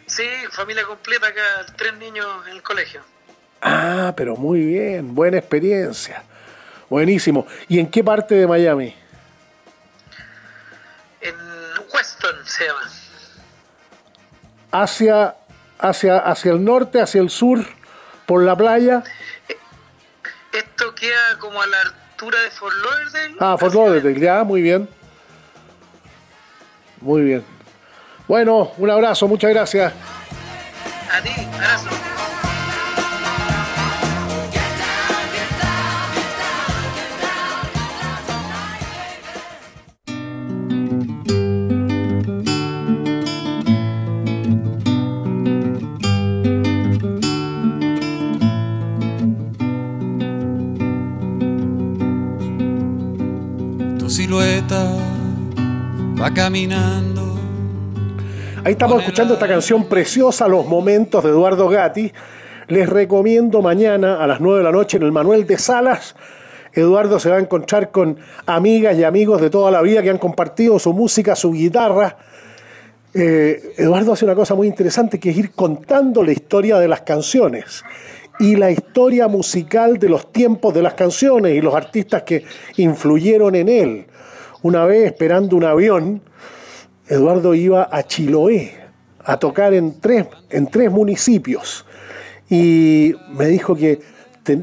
Sí, familia completa acá, tres niños en el colegio. Ah, pero muy bien, buena experiencia. Buenísimo. ¿Y en qué parte de Miami? En Weston se llama. ¿Hacia, hacia, hacia el norte, hacia el sur, por la playa? Esto queda como a la altura de Fort Lauderdale. Ah, Fort Lauderdale, ya, muy bien. Muy bien. Bueno, un abrazo, muchas gracias. A ti, abrazo. Silueta va caminando. Ahí estamos escuchando esta canción preciosa, Los Momentos de Eduardo Gatti. Les recomiendo mañana a las 9 de la noche en el Manuel de Salas. Eduardo se va a encontrar con amigas y amigos de toda la vida que han compartido su música, su guitarra. Eh, Eduardo hace una cosa muy interesante que es ir contando la historia de las canciones y la historia musical de los tiempos de las canciones y los artistas que influyeron en él. Una vez esperando un avión, Eduardo iba a Chiloé a tocar en tres, en tres municipios y me dijo que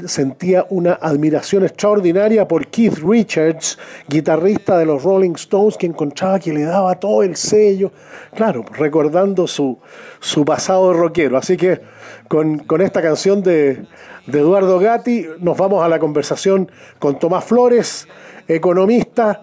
sentía una admiración extraordinaria por Keith Richards, guitarrista de los Rolling Stones, que encontraba que le daba todo el sello, claro, recordando su, su pasado rockero. Así que con, con esta canción de, de Eduardo Gatti nos vamos a la conversación con Tomás Flores, economista.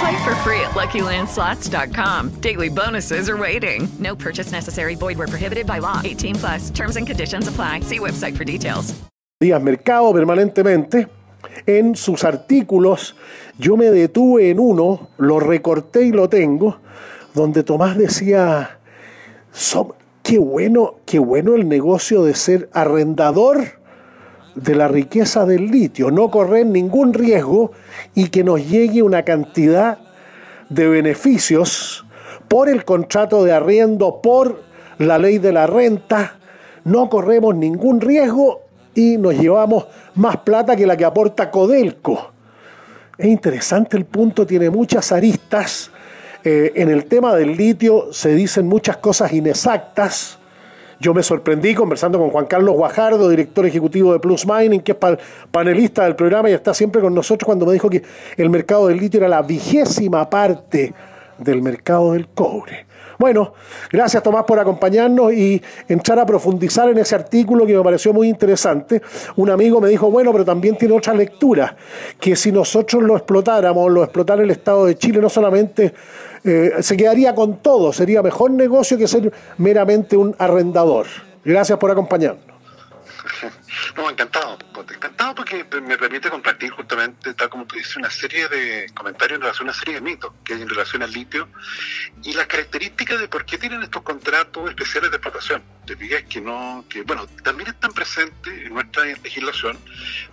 Play for free at LuckyLandSlots.com. Daily bonuses are waiting. No purchase necessary. Void where prohibited by law. 18 plus. Terms and conditions apply. See website for details. días mercado permanentemente. En sus artículos, yo me detuve en uno, lo recorté y lo tengo, donde Tomás decía, "Som- qué bueno, qué bueno el negocio de ser arrendador de la riqueza del litio, no correr ningún riesgo y que nos llegue una cantidad de beneficios por el contrato de arriendo, por la ley de la renta, no corremos ningún riesgo y nos llevamos más plata que la que aporta Codelco. Es interesante el punto, tiene muchas aristas. Eh, en el tema del litio se dicen muchas cosas inexactas. Yo me sorprendí conversando con Juan Carlos Guajardo, director ejecutivo de Plus Mining, que es pa- panelista del programa y está siempre con nosotros cuando me dijo que el mercado del litio era la vigésima parte del mercado del cobre. Bueno, gracias Tomás por acompañarnos y entrar a profundizar en ese artículo que me pareció muy interesante. Un amigo me dijo, bueno, pero también tiene otra lectura, que si nosotros lo explotáramos, lo explotara el Estado de Chile, no solamente eh, se quedaría con todo, sería mejor negocio que ser meramente un arrendador. Gracias por acompañarnos. No, encantado, encantado porque me permite compartir justamente, tal como tú dices, una serie de comentarios en relación a una serie de mitos que hay en relación al litio y las características de por qué tienen estos contratos especiales de explotación. Te fijas que no, que bueno, también están presentes en nuestra legislación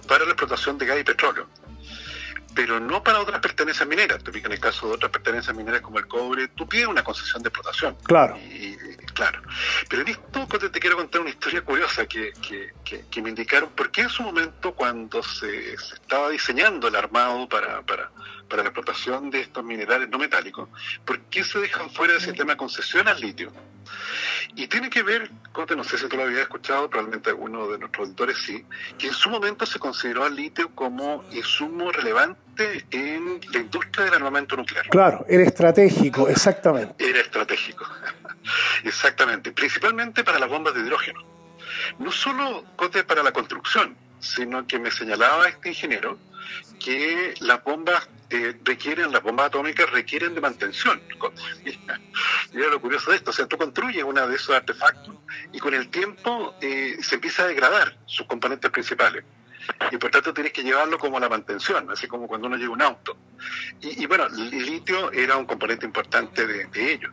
para la explotación de gas y petróleo pero no para otras pertenencias mineras. Te en el caso de otras pertenencias mineras como el cobre, tú pides una concesión de explotación. Claro. Y, claro. Pero en esto te quiero contar una historia curiosa que, que, que, me indicaron por qué en su momento cuando se, se estaba diseñando el armado para, para, para, la explotación de estos minerales no metálicos, ¿por qué se dejan fuera del sistema de concesión al litio? Y tiene que ver, Cote, no sé si tú lo habías escuchado, probablemente alguno de nuestros auditores sí, que en su momento se consideró al litio como insumo relevante en la industria del armamento nuclear. Claro, era estratégico, exactamente. Era estratégico, exactamente, principalmente para las bombas de hidrógeno. No solo, Cote, para la construcción, sino que me señalaba este ingeniero que las bombas eh, requieren, las bombas atómicas requieren de mantención. Mira lo curioso de esto, o sea, tú construyes una de esos artefactos y con el tiempo eh, se empieza a degradar sus componentes principales. Y por tanto tienes que llevarlo como la mantención, así como cuando uno lleva un auto. Y, bueno, el litio era un componente importante de, ello.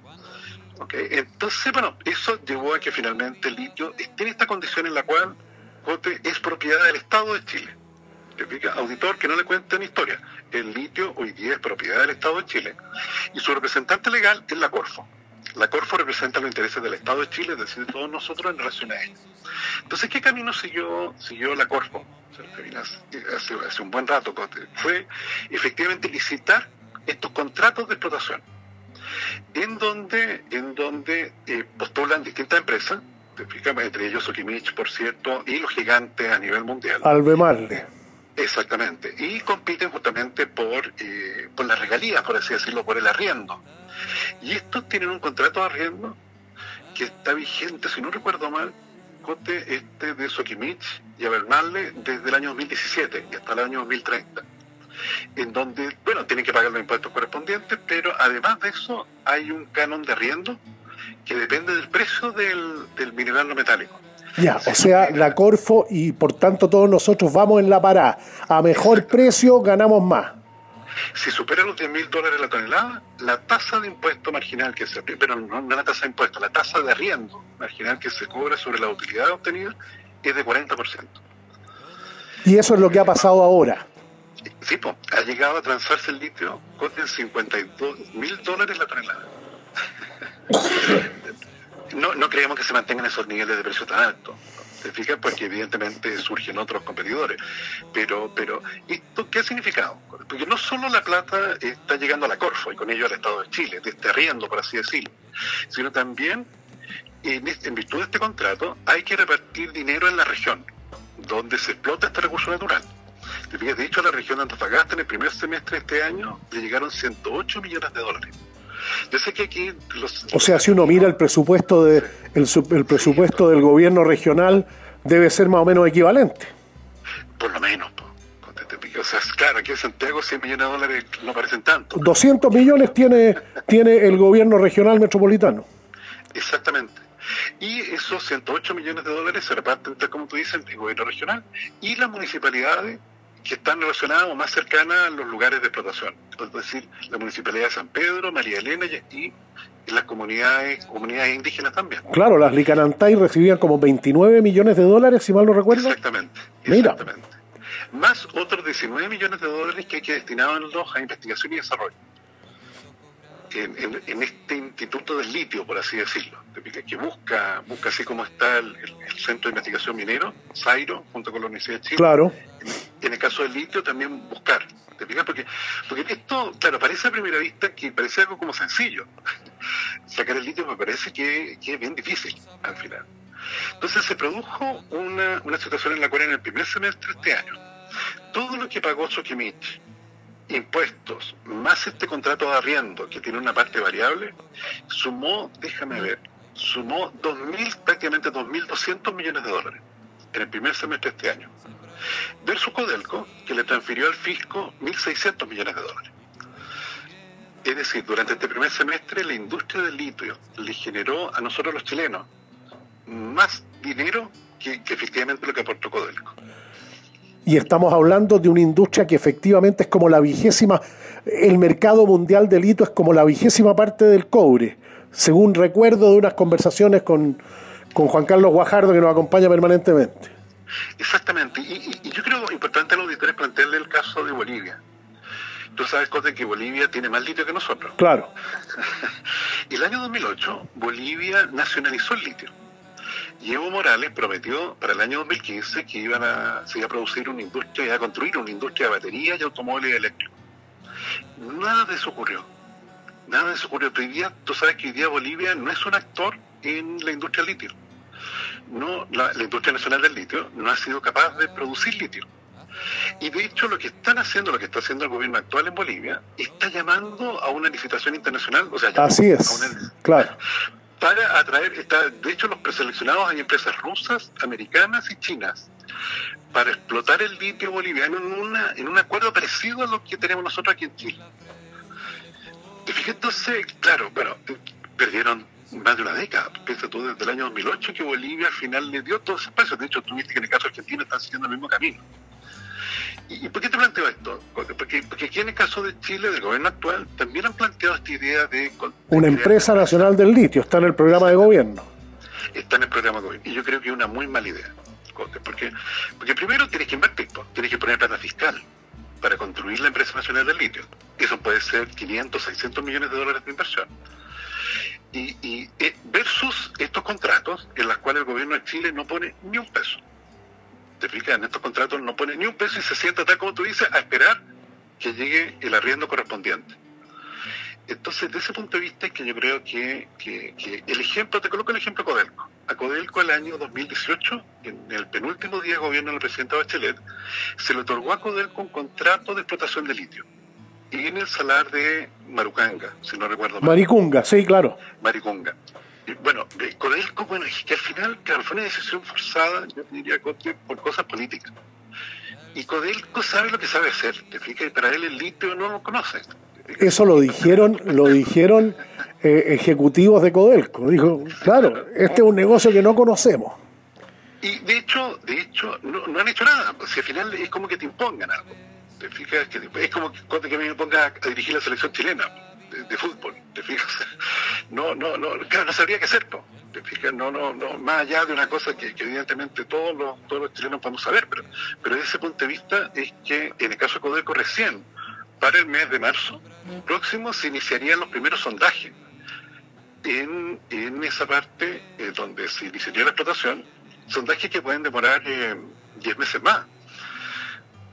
Okay. Entonces, bueno, eso llevó a que finalmente el litio esté en esta condición en la cual es propiedad del Estado de Chile auditor que no le cuenten historia. El litio hoy día es propiedad del Estado de Chile y su representante legal es la Corfo. La Corfo representa los intereses del Estado de Chile, es decir, de todos nosotros en relación a él. Entonces, ¿qué camino siguió, siguió la Corfo? Hace, un buen rato, fue efectivamente licitar estos contratos de explotación, en donde, en donde eh, postulan distintas empresas, entre ellos Sokimich, por cierto, y los gigantes a nivel mundial. Albemarle Exactamente. Y compiten justamente por, eh, por las regalías, por así decirlo, por el arriendo. Y estos tienen un contrato de arriendo que está vigente, si no recuerdo mal, cote este de Sokimich y Abermarle desde el año 2017 y hasta el año 2030. En donde, bueno, tienen que pagar los impuestos correspondientes, pero además de eso hay un canon de arriendo que depende del precio del, del mineral no metálico. Ya, o sea, la Corfo y por tanto todos nosotros vamos en la parada. A mejor precio ganamos más. Si supera los 10 mil dólares la tonelada, la tasa de impuesto marginal que se pero no, no la tasa de impuesto, la tasa de arriendo marginal que se cobra sobre la utilidad obtenida es de 40%. Y eso es lo que ha pasado ahora. Sí, pues, ha llegado a transarse el litio con 52 mil dólares la tonelada. no, no creemos que se mantengan esos niveles de precio tan altos. ¿Te fijas? Porque evidentemente surgen otros competidores. Pero, pero ¿esto qué ha significado? Porque no solo la plata está llegando a la Corfo y con ello al Estado de Chile, de este por así decirlo, sino también en, este, en virtud de este contrato hay que repartir dinero en la región donde se explota este recurso natural. De hecho, a la región de Antofagasta en el primer semestre de este año le llegaron 108 millones de dólares. Yo sé que aquí O sea, si uno mira el presupuesto de el, el presupuesto del gobierno regional debe ser más o menos equivalente. Por lo menos. O sea, claro, aquí en Santiago 100 millones de dólares no parecen tanto. 200 millones tiene, tiene el gobierno regional metropolitano. Exactamente. Y esos 108 millones de dólares se reparten, como tú dices, el gobierno regional y las municipalidades que están relacionadas o más cercanas a los lugares de explotación, es decir, la Municipalidad de San Pedro, María Elena y, las comunidades comunidades indígenas también. Claro, las Licanantay recibían como 29 millones de dólares, si mal no recuerdo. Exactamente, exactamente. Más otros 19 millones de dólares que hay que destinarlos a investigación y desarrollo. En, este instituto del litio, por así decirlo, que busca, busca así como está el, Centro de Investigación Minero, Zairo, junto con la Universidad de Chile. Claro en el caso del litio también buscar. ¿Te fijas? Porque, porque esto, claro, parece a primera vista que parece algo como sencillo. Sacar el litio me parece que, es bien difícil al final. Entonces se produjo una, una situación en la cual en el primer semestre de este año, todo lo que pagó Sokimich impuestos, más este contrato de arriendo que tiene una parte variable, sumó, déjame ver, sumó 2.000, prácticamente 2.200 millones de dólares en el primer semestre de este año. Versus Codelco, que le transfirió al fisco 1.600 millones de dólares. Es decir, durante este primer semestre la industria del litio le generó a nosotros los chilenos más dinero que, efectivamente lo que aportó Codelco. Y estamos hablando de una industria que efectivamente es como la vigésima, el mercado mundial del litio es como la vigésima parte del cobre, según recuerdo de unas conversaciones con, con Juan Carlos Guajardo que nos acompaña permanentemente. Exactamente, y, y- y yo creo importante a los auditores plantearle el caso de Bolivia. Tú sabes, Cote, que Bolivia tiene más litio que nosotros. Claro. El año 2008, Bolivia nacionalizó el litio. Y Evo Morales prometió para el año 2015 que iban a, se iba a producir una industria, iba a construir una industria de baterías y automóviles eléctricos. Nada de eso ocurrió. Nada de eso ocurrió. Hoy día, tú sabes que hoy día Bolivia no es un actor en la industria del litio. No, la, la industria nacional del litio no ha sido capaz de producir litio. Y de hecho lo que están haciendo, lo que está haciendo el gobierno actual en Bolivia, está llamando a una licitación internacional, o sea, Así a es, una- claro. para atraer, está, de hecho los preseleccionados hay empresas rusas, americanas y chinas para explotar el litio boliviano en, una, en un acuerdo parecido a lo que tenemos nosotros aquí en Chile. Fijas, entonces, claro, bueno, perdieron más de una década. Piensa tú desde el año 2008 que Bolivia al final le dio todo ese espacio. De hecho, tuviste que en el caso argentino están siguiendo el mismo camino. ¿Y por qué te planteo esto? Porque, porque aquí en el caso de Chile, del gobierno actual, también han planteado esta idea de Una empresa nacional del litio está en el programa de gobierno. está en el programa de gobierno. Y yo creo que es una muy mala idea. Porque, porque primero tienes que invertir, tienes que poner plata fiscal para construir la empresa nacional del litio. Eso puede ser 500, 600 millones de dólares de inversión. Y, eh, versus estos contratos en los cuales el gobierno de Chile no pone ni un peso. ¿Te fijas? En estos contratos no pone ni un peso y se sienta tal como tú dices a esperar que llegue el arriendo correspondiente. Entonces, de ese punto de vista es que yo creo que, que- que el ejemplo, te coloco el ejemplo Codelco. A Codelco el año 2018, en el penúltimo día de gobierno del presidente Bachelet, se le otorgó a Codelco un contrato de explotación de litio. Y en el salar de Marucanga, si no recuerdo mal. Maricunga, sí, claro. Maricunga. Y, bueno, de Codelco, bueno, es que al final, claro, fue una decisión forzada, yo diría, por cosas políticas. Y Codelco sabe lo que sabe hacer, te fijas, y para él el litio no lo conoce. Eso lo dijeron, lo dijeron eh, ejecutivos de Codelco. Dijo, claro, este es un negocio que no conocemos. Y de hecho, de hecho, no, no han hecho nada. pues, Si al final es como que te impongan algo. Te fijas que es como que, cuando que me ponga a dirigir la selección chilena de, fútbol. Te fijas. No, no, no, claro, no sabría qué hacer. po. Te fijas, no, no, no, más allá de una cosa que, que evidentemente todos los, todos los chilenos podemos saber, pero, pero desde ese punto de vista es que en el caso de Codelco recién, para el mes de marzo próximo se iniciarían los primeros sondajes en, en esa parte eh, donde se iniciaría la explotación, sondajes que pueden demorar eh, 10 meses más.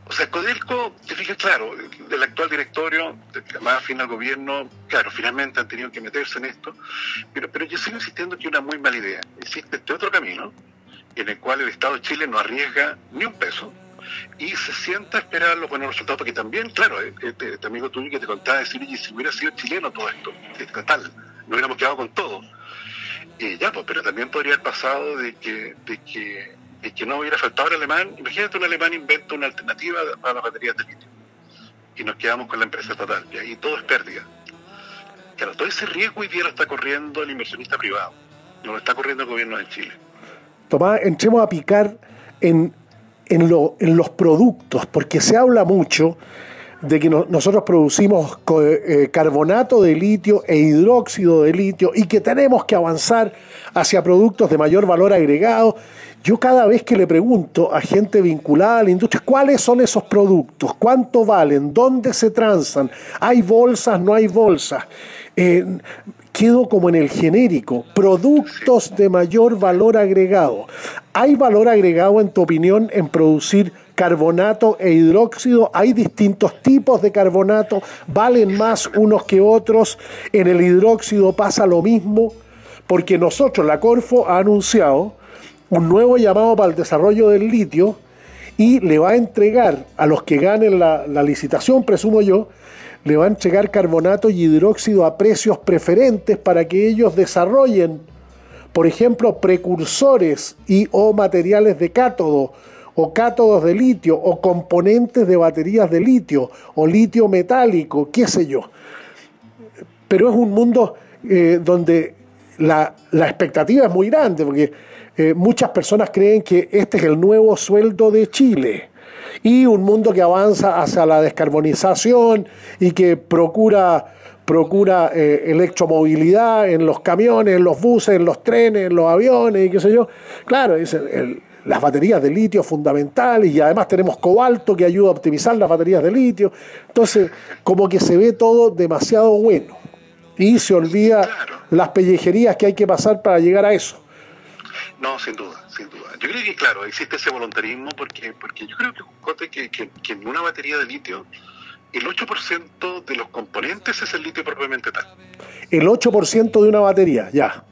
O sea, Codelco, te fijas, claro, del actual directorio, más afín al gobierno, claro, finalmente han tenido que meterse en esto, pero, pero yo sigo insistiendo que es una muy mala idea. Existe este otro camino en el cual el Estado de Chile no arriesga ni un peso y se sienta a esperar los buenos resultados, porque también, claro, eh, este, este amigo tuyo que te contaba decir, oye, si hubiera sido chileno todo esto, eh, tal, no hubiéramos quedado con todo. Y ya, pues, pero también podría haber pasado de que, de que, de que no hubiera faltado el alemán. Imagínate un alemán inventa una alternativa para las baterías de litio. Y nos quedamos con la empresa estatal. Y ahí todo es pérdida. Claro, todo ese riesgo hoy día lo está corriendo el inversionista privado. No lo está corriendo el gobierno de Chile. Tomás, entremos a picar en, en, lo- en los productos, porque se habla mucho de que no- nosotros producimos co- eh, carbonato de litio e hidróxido de litio y que tenemos que avanzar hacia productos de mayor valor agregado. Yo cada vez que le pregunto a gente vinculada a la industria cuáles son esos productos, cuánto valen, dónde se transan, hay bolsas, no hay bolsas, eh, quedo como en el genérico, productos de mayor valor agregado. ¿Hay valor agregado, en tu opinión, en producir carbonato e hidróxido? ¿Hay distintos tipos de carbonato? ¿Valen más unos que otros? ¿En el hidróxido pasa lo mismo? Porque nosotros, la Corfo, ha anunciado un nuevo llamado para el desarrollo del litio y le va a entregar a los que ganen la, la licitación, presumo yo, le va a entregar carbonato y hidróxido a precios preferentes para que ellos desarrollen, por ejemplo, precursores y o materiales de cátodo o cátodos de litio o componentes de baterías de litio o litio metálico, qué sé yo. Pero es un mundo eh, donde la, la expectativa es muy grande, porque eh, muchas personas creen que este es el nuevo sueldo de Chile y un mundo que avanza hacia la descarbonización y que procura, procura eh, electromovilidad en los camiones, en los buses, en los trenes, en los aviones y qué sé yo. Claro, es el- las baterías de litio fundamentales y además tenemos cobalto que ayuda a optimizar las baterías de litio. Entonces, como que se ve todo demasiado bueno y se olvida las pellejerías que hay que pasar para llegar a eso. No, sin duda, sin duda. Yo creo que, claro, existe ese voluntarismo porque, porque yo creo que, que, que, que en una batería de litio, el 8% de los componentes es el litio propiamente tal. El 8% de una batería, ya.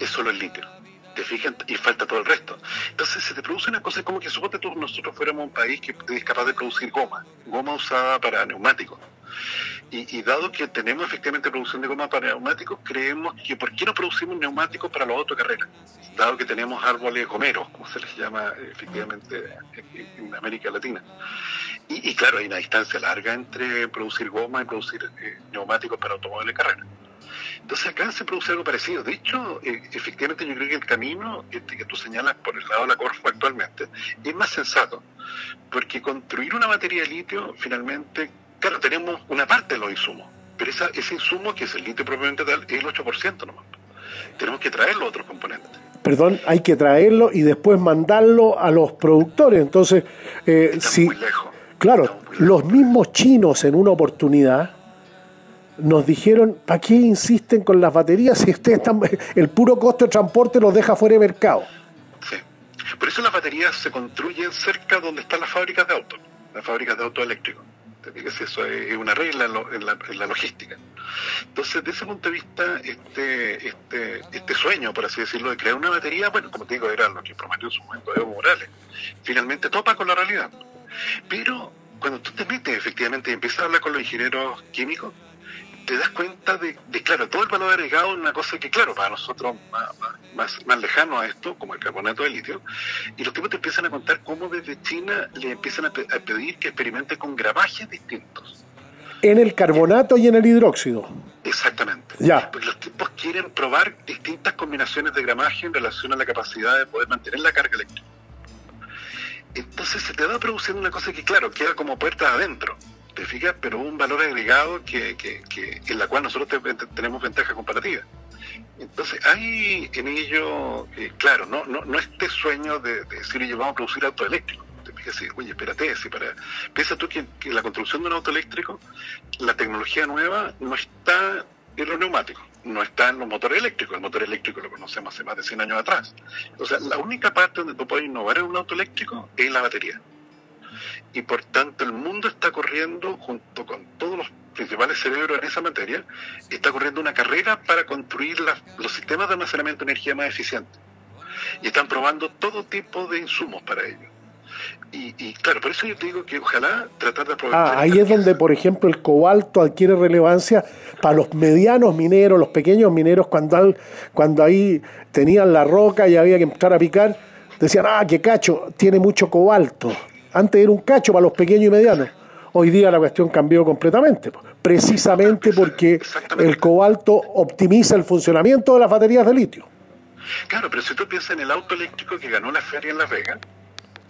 Es solo el litio. ¿Te fijas? Y falta todo el resto. Entonces se te produce una cosa como que suponte tú nosotros fuéramos un país que es capaz de producir goma, goma usada para neumáticos. Y, dado que tenemos efectivamente producción de goma para neumáticos, creemos que ¿por qué no producimos neumáticos para los autocarreras? Dado que tenemos árboles gomeros, como se les llama eh, efectivamente en- América Latina. Y, y claro, hay una distancia larga entre producir goma y producir eh, neumáticos para automóviles de carrera. Entonces acá se produce algo parecido. De hecho, eh, efectivamente yo creo que el camino este que tú señalas por el lado de la Corfo actualmente es más sensato, porque construir una batería de litio finalmente, claro, tenemos una parte de los insumos, pero esa, ese insumo que es el litio propiamente tal es el 8% nomás. Tenemos que traer los otros componentes. Perdón, hay que traerlo y después mandarlo a los productores. Entonces, eh, si, claro, los mismos chinos en una oportunidad nos dijeron, ¿para qué insisten con las baterías si ustedes están, el puro costo de transporte los deja fuera de mercado? Por eso las baterías se construyen cerca donde están las fábricas de autos, las fábricas de autos eléctricos. Eso es una regla en la logística. Entonces, desde ese punto de vista, este, este, este sueño, por así decirlo, de crear una batería, bueno, como te digo, era lo que prometió en su momento Evo Morales. Finalmente topa con la realidad. Pero cuando tú te metes efectivamente y empiezas a hablar con los ingenieros químicos, te das cuenta de, de, claro, todo el valor agregado en una cosa que, claro, para nosotros más, más, más, lejano a esto, como el carbonato de litio, y los tipos te empiezan a contar cómo desde China le empiezan a, pe- a pedir que experimente con gramajes distintos. En el carbonato y en el hidróxido. Exactamente. Ya. Porque los tipos quieren probar distintas combinaciones de gramaje en relación a la capacidad de poder mantener la carga eléctrica. Entonces se te va produciendo una cosa que, claro, queda como puerta adentro, ¿te? Pero un valor agregado que, en la cual nosotros te- te- tenemos ventaja comparativa. Entonces hay en ello, eh, claro, no, no, no este sueño de, de decir, oye, vamos a producir auto eléctrico. Te fijas, sí, oye, espérate, si para... piensa tú que, que la construcción de un auto eléctrico, la tecnología nueva no está en los neumáticos, no está en los motores eléctricos. El motor eléctrico lo conocemos hace más de 100 años atrás. O sea, la única parte donde tú puedes innovar en un auto eléctrico es la batería. Y por tanto el mundo está corriendo, junto con todos los principales cerebros en esa materia, está corriendo una carrera para construir las- los sistemas de almacenamiento de energía más eficientes. Y están probando todo tipo de insumos para ello. Y, y claro, por eso yo te digo que ojalá tratar de aprovechar Ah, ahí es donde, por ejemplo, el cobalto adquiere relevancia para los medianos mineros, los pequeños mineros, cuando, al- cuando ahí tenían la roca y había que entrar a picar, decían, ah, qué cacho, tiene mucho cobalto. Antes era un cacho para los pequeños y medianos. Hoy día la cuestión cambió completamente, precisamente porque el cobalto optimiza el funcionamiento de las baterías de litio. Claro, pero si tú piensas en el auto eléctrico que ganó la feria en Las Vegas,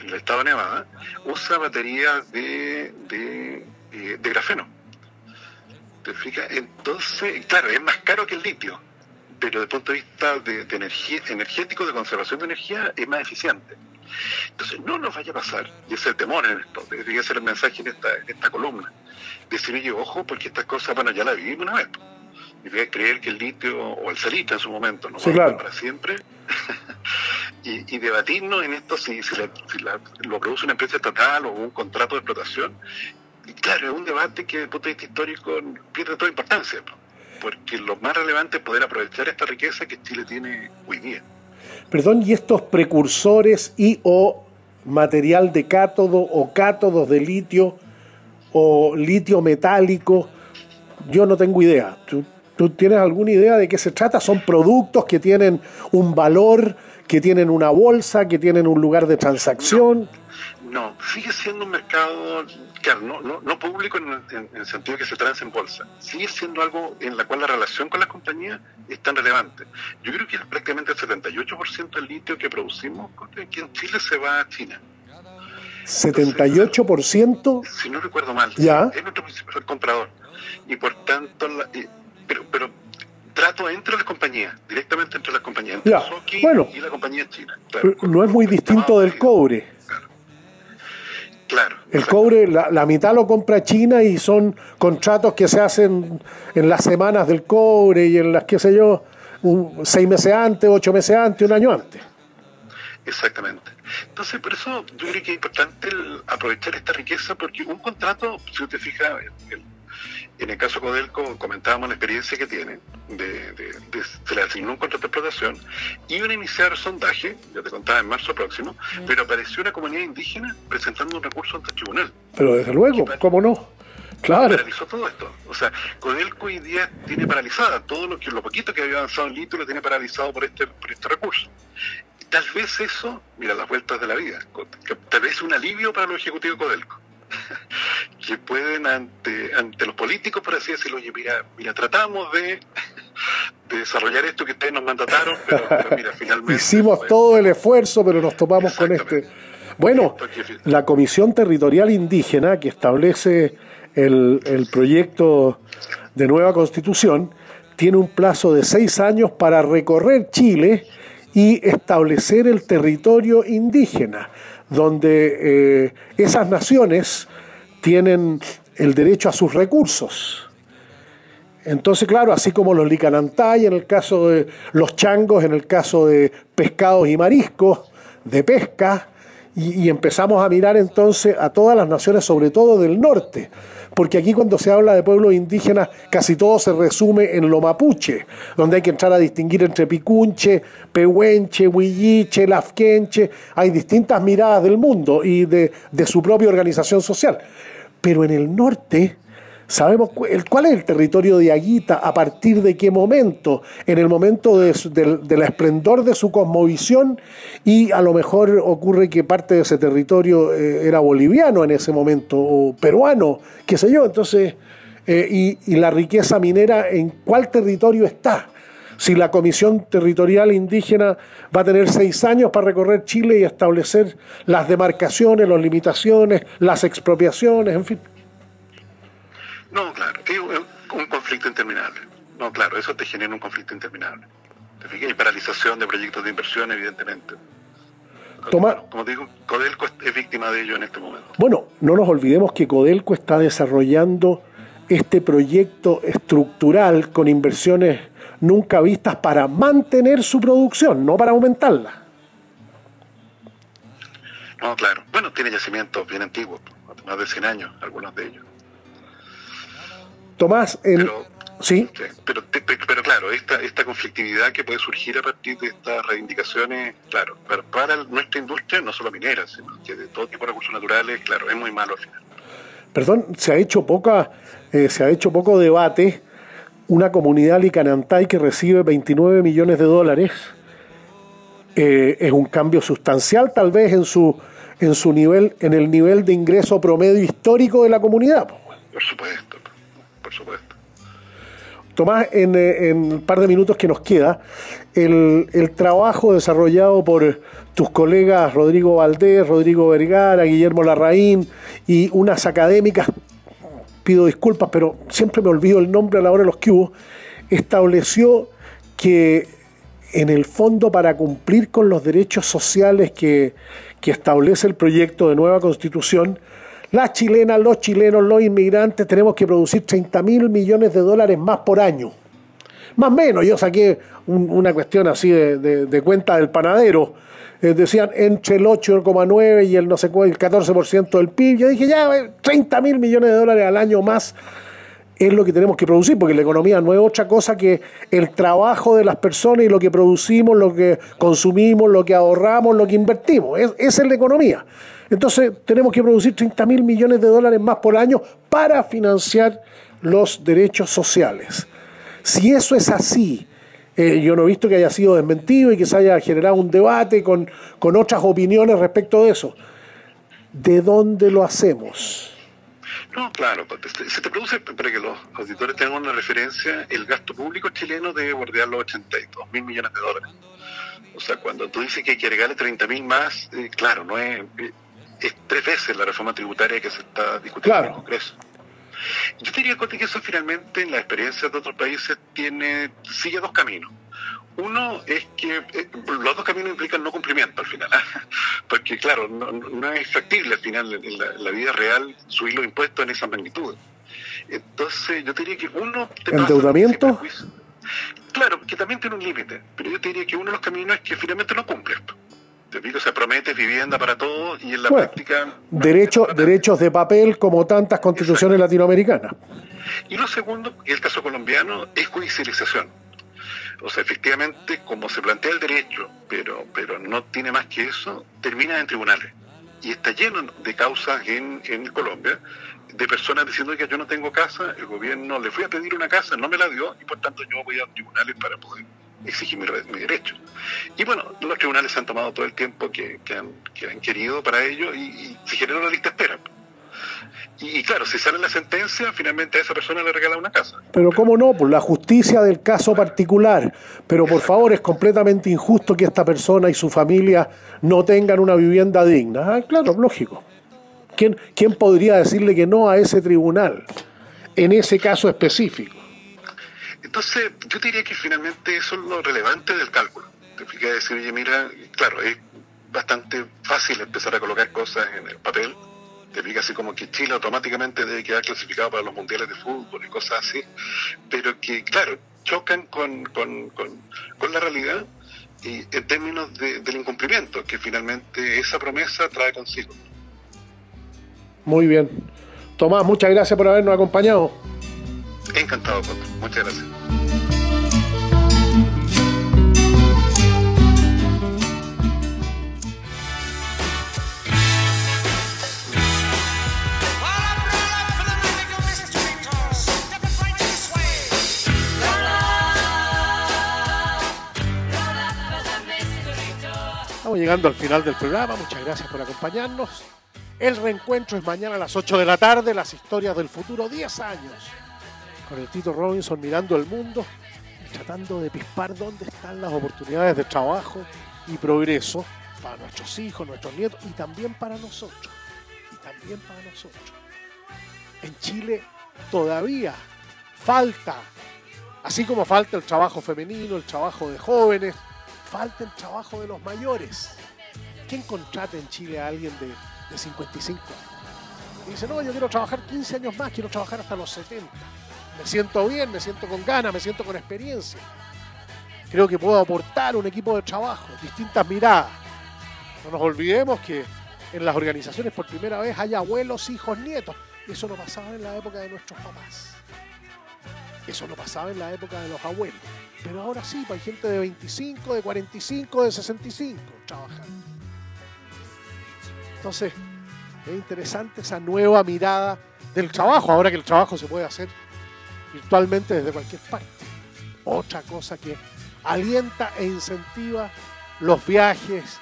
en el estado de Nevada, usa baterías de, de, eh, de grafeno. ¿Te fijas? Entonces, claro, es más caro que el litio, pero desde el punto de vista de, de energía, energético, de conservación de energía, es más eficiente. Entonces, no nos vaya a pasar, y ese es el temor en esto, debería ser el mensaje en esta, en esta columna. Decir, oye, ojo, porque estas cosas, bueno, ya la vivimos una vez. Y voy a creer que el litio o el salitre en su momento no Sí, va a claro. durar para siempre. y, y debatirnos en esto si, si, la- si la- lo produce una empresa estatal o un contrato de explotación. Y claro, es un debate que desde el punto de vista histórico pierde toda importancia, po, porque lo más relevante es poder aprovechar esta riqueza que Chile tiene hoy día. Perdón, y estos precursores y o material de cátodo o cátodos de litio o litio metálico. Yo no tengo idea. ¿Tú, tú tienes alguna idea de qué se trata? ¿Son productos que tienen un valor, que tienen una bolsa, que tienen un lugar de transacción? No, sigue siendo un mercado, claro, no, no, no público en el, en el sentido que se transa en bolsa. Sigue siendo algo en la cual la relación con las compañías es tan relevante. Yo creo que prácticamente el 78% del litio que producimos aquí en Chile se va a China. 78%. Si no recuerdo mal, Ya. es nuestro principal comprador. Y por tanto, la- y- pero, pero trato entre las compañías, directamente entre las compañías, entre Ya, Soki bueno. y la compañía china. Claro, No es muy distinto del cobre. Claro. El cobre, la, la mitad lo compra China y son contratos que se hacen en las semanas del cobre y en las, qué sé yo, un- seis meses antes, ocho meses antes, un año antes. Exactamente. Entonces, por eso yo creo que es importante el aprovechar esta riqueza, porque un contrato, si usted fija, el- en el caso Codelco comentábamos la experiencia que tiene, de, de- de- se le asignó un contrato de explotación, iban a iniciar sondaje, ya te contaba en marzo próximo, pero apareció una comunidad indígena presentando un recurso ante el tribunal. Pero desde luego, ¿cómo no? Claro. Paralizó todo esto. O sea, Codelco hoy día tiene paralizada todo lo que lo poquito que había avanzado en litio lo tiene paralizado por este, por este recurso. Tal vez eso, mira las vueltas de la vida, tal vez un alivio para los ejecutivos de Codelco. Que pueden ante, ante los políticos, por así decirlo, oye, mira, mira, tratamos de, de desarrollar esto que ustedes nos mandataron, pero, pero mira, finalmente Hicimos todo el esfuerzo, pero nos topamos con este. Bueno, la Comisión Territorial Indígena, que establece el, el proyecto de nueva constitución, tiene un plazo de seis años para recorrer Chile y establecer el territorio indígena, donde eh, esas naciones tienen el derecho a sus recursos. Entonces, claro, así como los licanantay en el caso de los changos, en el caso de pescados y mariscos, de pesca, y, y empezamos a mirar entonces a todas las naciones, sobre todo del norte, porque aquí cuando se habla de pueblos indígenas, casi todo se resume en lo mapuche, donde hay que entrar a distinguir entre picunche, pehuenche, huilliche, lafquenche, hay distintas miradas del mundo y de, de su propia organización social. Pero en el norte sabemos el- cuál es el territorio de Aguita, a partir de qué momento, en el momento del, esplendor de su cosmovisión y a lo mejor ocurre que parte de ese territorio eh, era boliviano en ese momento o peruano, qué sé yo, entonces, eh, y la riqueza minera en cuál territorio está. Si la Comisión Territorial Indígena va a tener seis años para recorrer Chile y establecer las demarcaciones, las limitaciones, las expropiaciones, en fin. No, claro, es un- conflicto interminable. No, claro, eso te genera un conflicto interminable. Y paralización de proyectos de inversión, evidentemente. Tomás, Como te digo, Codelco es- es víctima de ello en este momento. Bueno, no nos olvidemos que Codelco está desarrollando este proyecto estructural con inversiones nunca vistas para mantener su producción, no para aumentarla. No, claro. Bueno, tiene yacimientos bien antiguos, más de 100 años, algunos de ellos. Tomás, en... ¿Sí? Sí, Pero, pero claro, esta, esta conflictividad que puede surgir a partir de estas reivindicaciones, claro, para, para nuestra industria, no solo minera, sino que de todo tipo de recursos naturales, claro, es muy malo al final. Perdón, se ha hecho poca, eh, se ha hecho poco debate. Una comunidad licanantay que recibe 29 millones de dólares eh, es un cambio sustancial, tal vez en su en su nivel, en el nivel de ingreso promedio histórico de la comunidad. po. Por supuesto, supuesto. Tomás, en, eh, en un par de minutos que nos queda, el, el trabajo desarrollado por tus colegas Rodrigo Valdés, Rodrigo Vergara, Guillermo Larraín y unas académicas, pido disculpas, pero siempre me olvido el nombre a la hora de los que hubo, estableció que en el fondo para cumplir con los derechos sociales que establece el proyecto de nueva constitución, las chilenas, los chilenos, los inmigrantes tenemos que producir 30 mil millones de dólares más por año. Más o menos, yo saqué un- una cuestión así de, cuenta del panadero. Eh, decían entre el 8,9 y el no sé cuál, el 14% del PIB. Yo dije, ya, eh, 30 mil millones de dólares al año más es lo que tenemos que producir, porque la economía no es otra cosa que el trabajo de las personas y lo que producimos, lo que consumimos, lo que ahorramos, lo que invertimos. Es, esa es la economía. Entonces tenemos que producir 30 mil millones de dólares más por año para financiar los derechos sociales. Si eso es así, eh, yo no he visto que haya sido desmentido y que se haya generado un debate con, con otras opiniones respecto de eso. ¿De dónde lo hacemos? No, claro, pues, se se te produce, para que los auditores tengan una referencia, el gasto público chileno debe bordear los 82 mil millones de dólares. O sea, cuando tú dices que hay que agregarle 30 mil más, eh, claro, no es, es tres veces la reforma tributaria que se está discutiendo en el Congreso. Yo diría que eso finalmente en la experiencia de otros países tiene sigue dos caminos. Uno es que eh, los dos caminos implican no cumplimiento al final, porque claro, no, no es factible al final en la, en la vida real subir los impuestos en esa magnitud. Entonces yo diría que uno... te ¿Endeudamiento? Claro, que también tiene un límite, pero yo te diría que uno de los caminos es que finalmente no cumple se promete vivienda para todos y en la Bueno, práctica Derecho, derechos de papel como tantas constituciones latinoamericanas. Y lo segundo, y el caso colombiano, es judicialización. O sea, efectivamente, como se plantea el derecho, pero, pero no tiene más que eso, termina en tribunales. Y está lleno de causas en, en Colombia de personas diciendo que yo no tengo casa, el gobierno le fui a pedir una casa, no me la dio, y por tanto yo voy a tribunales para poder exigir mi, re- mi derecho. Y bueno, los tribunales han tomado todo el tiempo que, han, que han querido para ello y, y se generó una lista de espera. Y, y claro, si sale la sentencia, finalmente a esa persona le regala una casa. Pero cómo no, por la justicia del caso particular. Pero por favor, es completamente injusto que esta persona y su familia no tengan una vivienda digna. Ah, claro, lógico. ¿Quién, ¿Quién podría decirle que no a ese tribunal en ese caso específico? Entonces, yo diría que finalmente eso es lo relevante del cálculo. Te fijas decir, oye, mira, claro, es bastante fácil empezar a colocar cosas en el papel. Te fijas así como que Chile automáticamente debe quedar clasificado para los mundiales de fútbol y cosas así. Pero que, claro, chocan con, con, con, con la realidad y en términos de- del incumplimiento que finalmente esa promesa trae consigo. Muy bien. Tomás, muchas gracias por habernos acompañado. Encantado, Coto. Muchas gracias. Estamos llegando al final del programa. Muchas gracias por acompañarnos. El reencuentro es mañana a las 8 de la tarde. Las historias del futuro, 10 años. Con el Tito Robinson mirando el mundo y tratando de pispar dónde están las oportunidades de trabajo y progreso para nuestros hijos, nuestros nietos y también para nosotros. Y también para nosotros. En Chile todavía falta, así como falta el trabajo femenino, el trabajo de jóvenes, falta el trabajo de los mayores. ¿Quién contrata en Chile a alguien de, de 55 años? Y dice, no, yo quiero trabajar 15 años más, quiero trabajar hasta los 70. Me siento bien, me siento con ganas, me siento con experiencia. Creo que puedo aportar un equipo de trabajo, distintas miradas. No nos olvidemos que en las organizaciones por primera vez hay abuelos, hijos, nietos. Eso no pasaba en la época de nuestros papás. Eso no pasaba en la época de los abuelos. Pero ahora sí, pues hay gente de 25, de 45, de 65 trabajando. Entonces, es interesante esa nueva mirada del trabajo, ahora que el trabajo se puede hacer virtualmente desde cualquier parte. Otra cosa que alienta e incentiva los viajes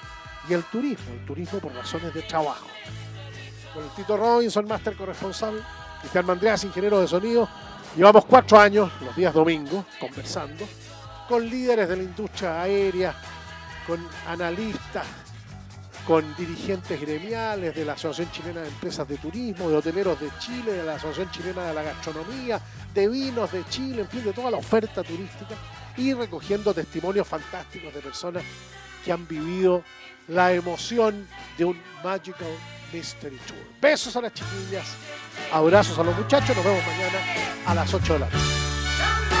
y el turismo, el turismo por razones de trabajo. Con el Tito Robinson, máster corresponsal, Cristian Mandreas, ingeniero de sonido, llevamos cuatro años, los días domingos, conversando con líderes de la industria aérea, con analistas, con dirigentes gremiales de la Asociación Chilena de Empresas de Turismo, de hoteleros de Chile, de la Asociación Chilena de la Gastronomía, de vinos de Chile, en fin, de toda la oferta turística y recogiendo testimonios fantásticos de personas que han vivido la emoción de un Magical Mystery Tour. Besos a las chiquillas, abrazos a los muchachos, nos vemos mañana a las 8 de la noche.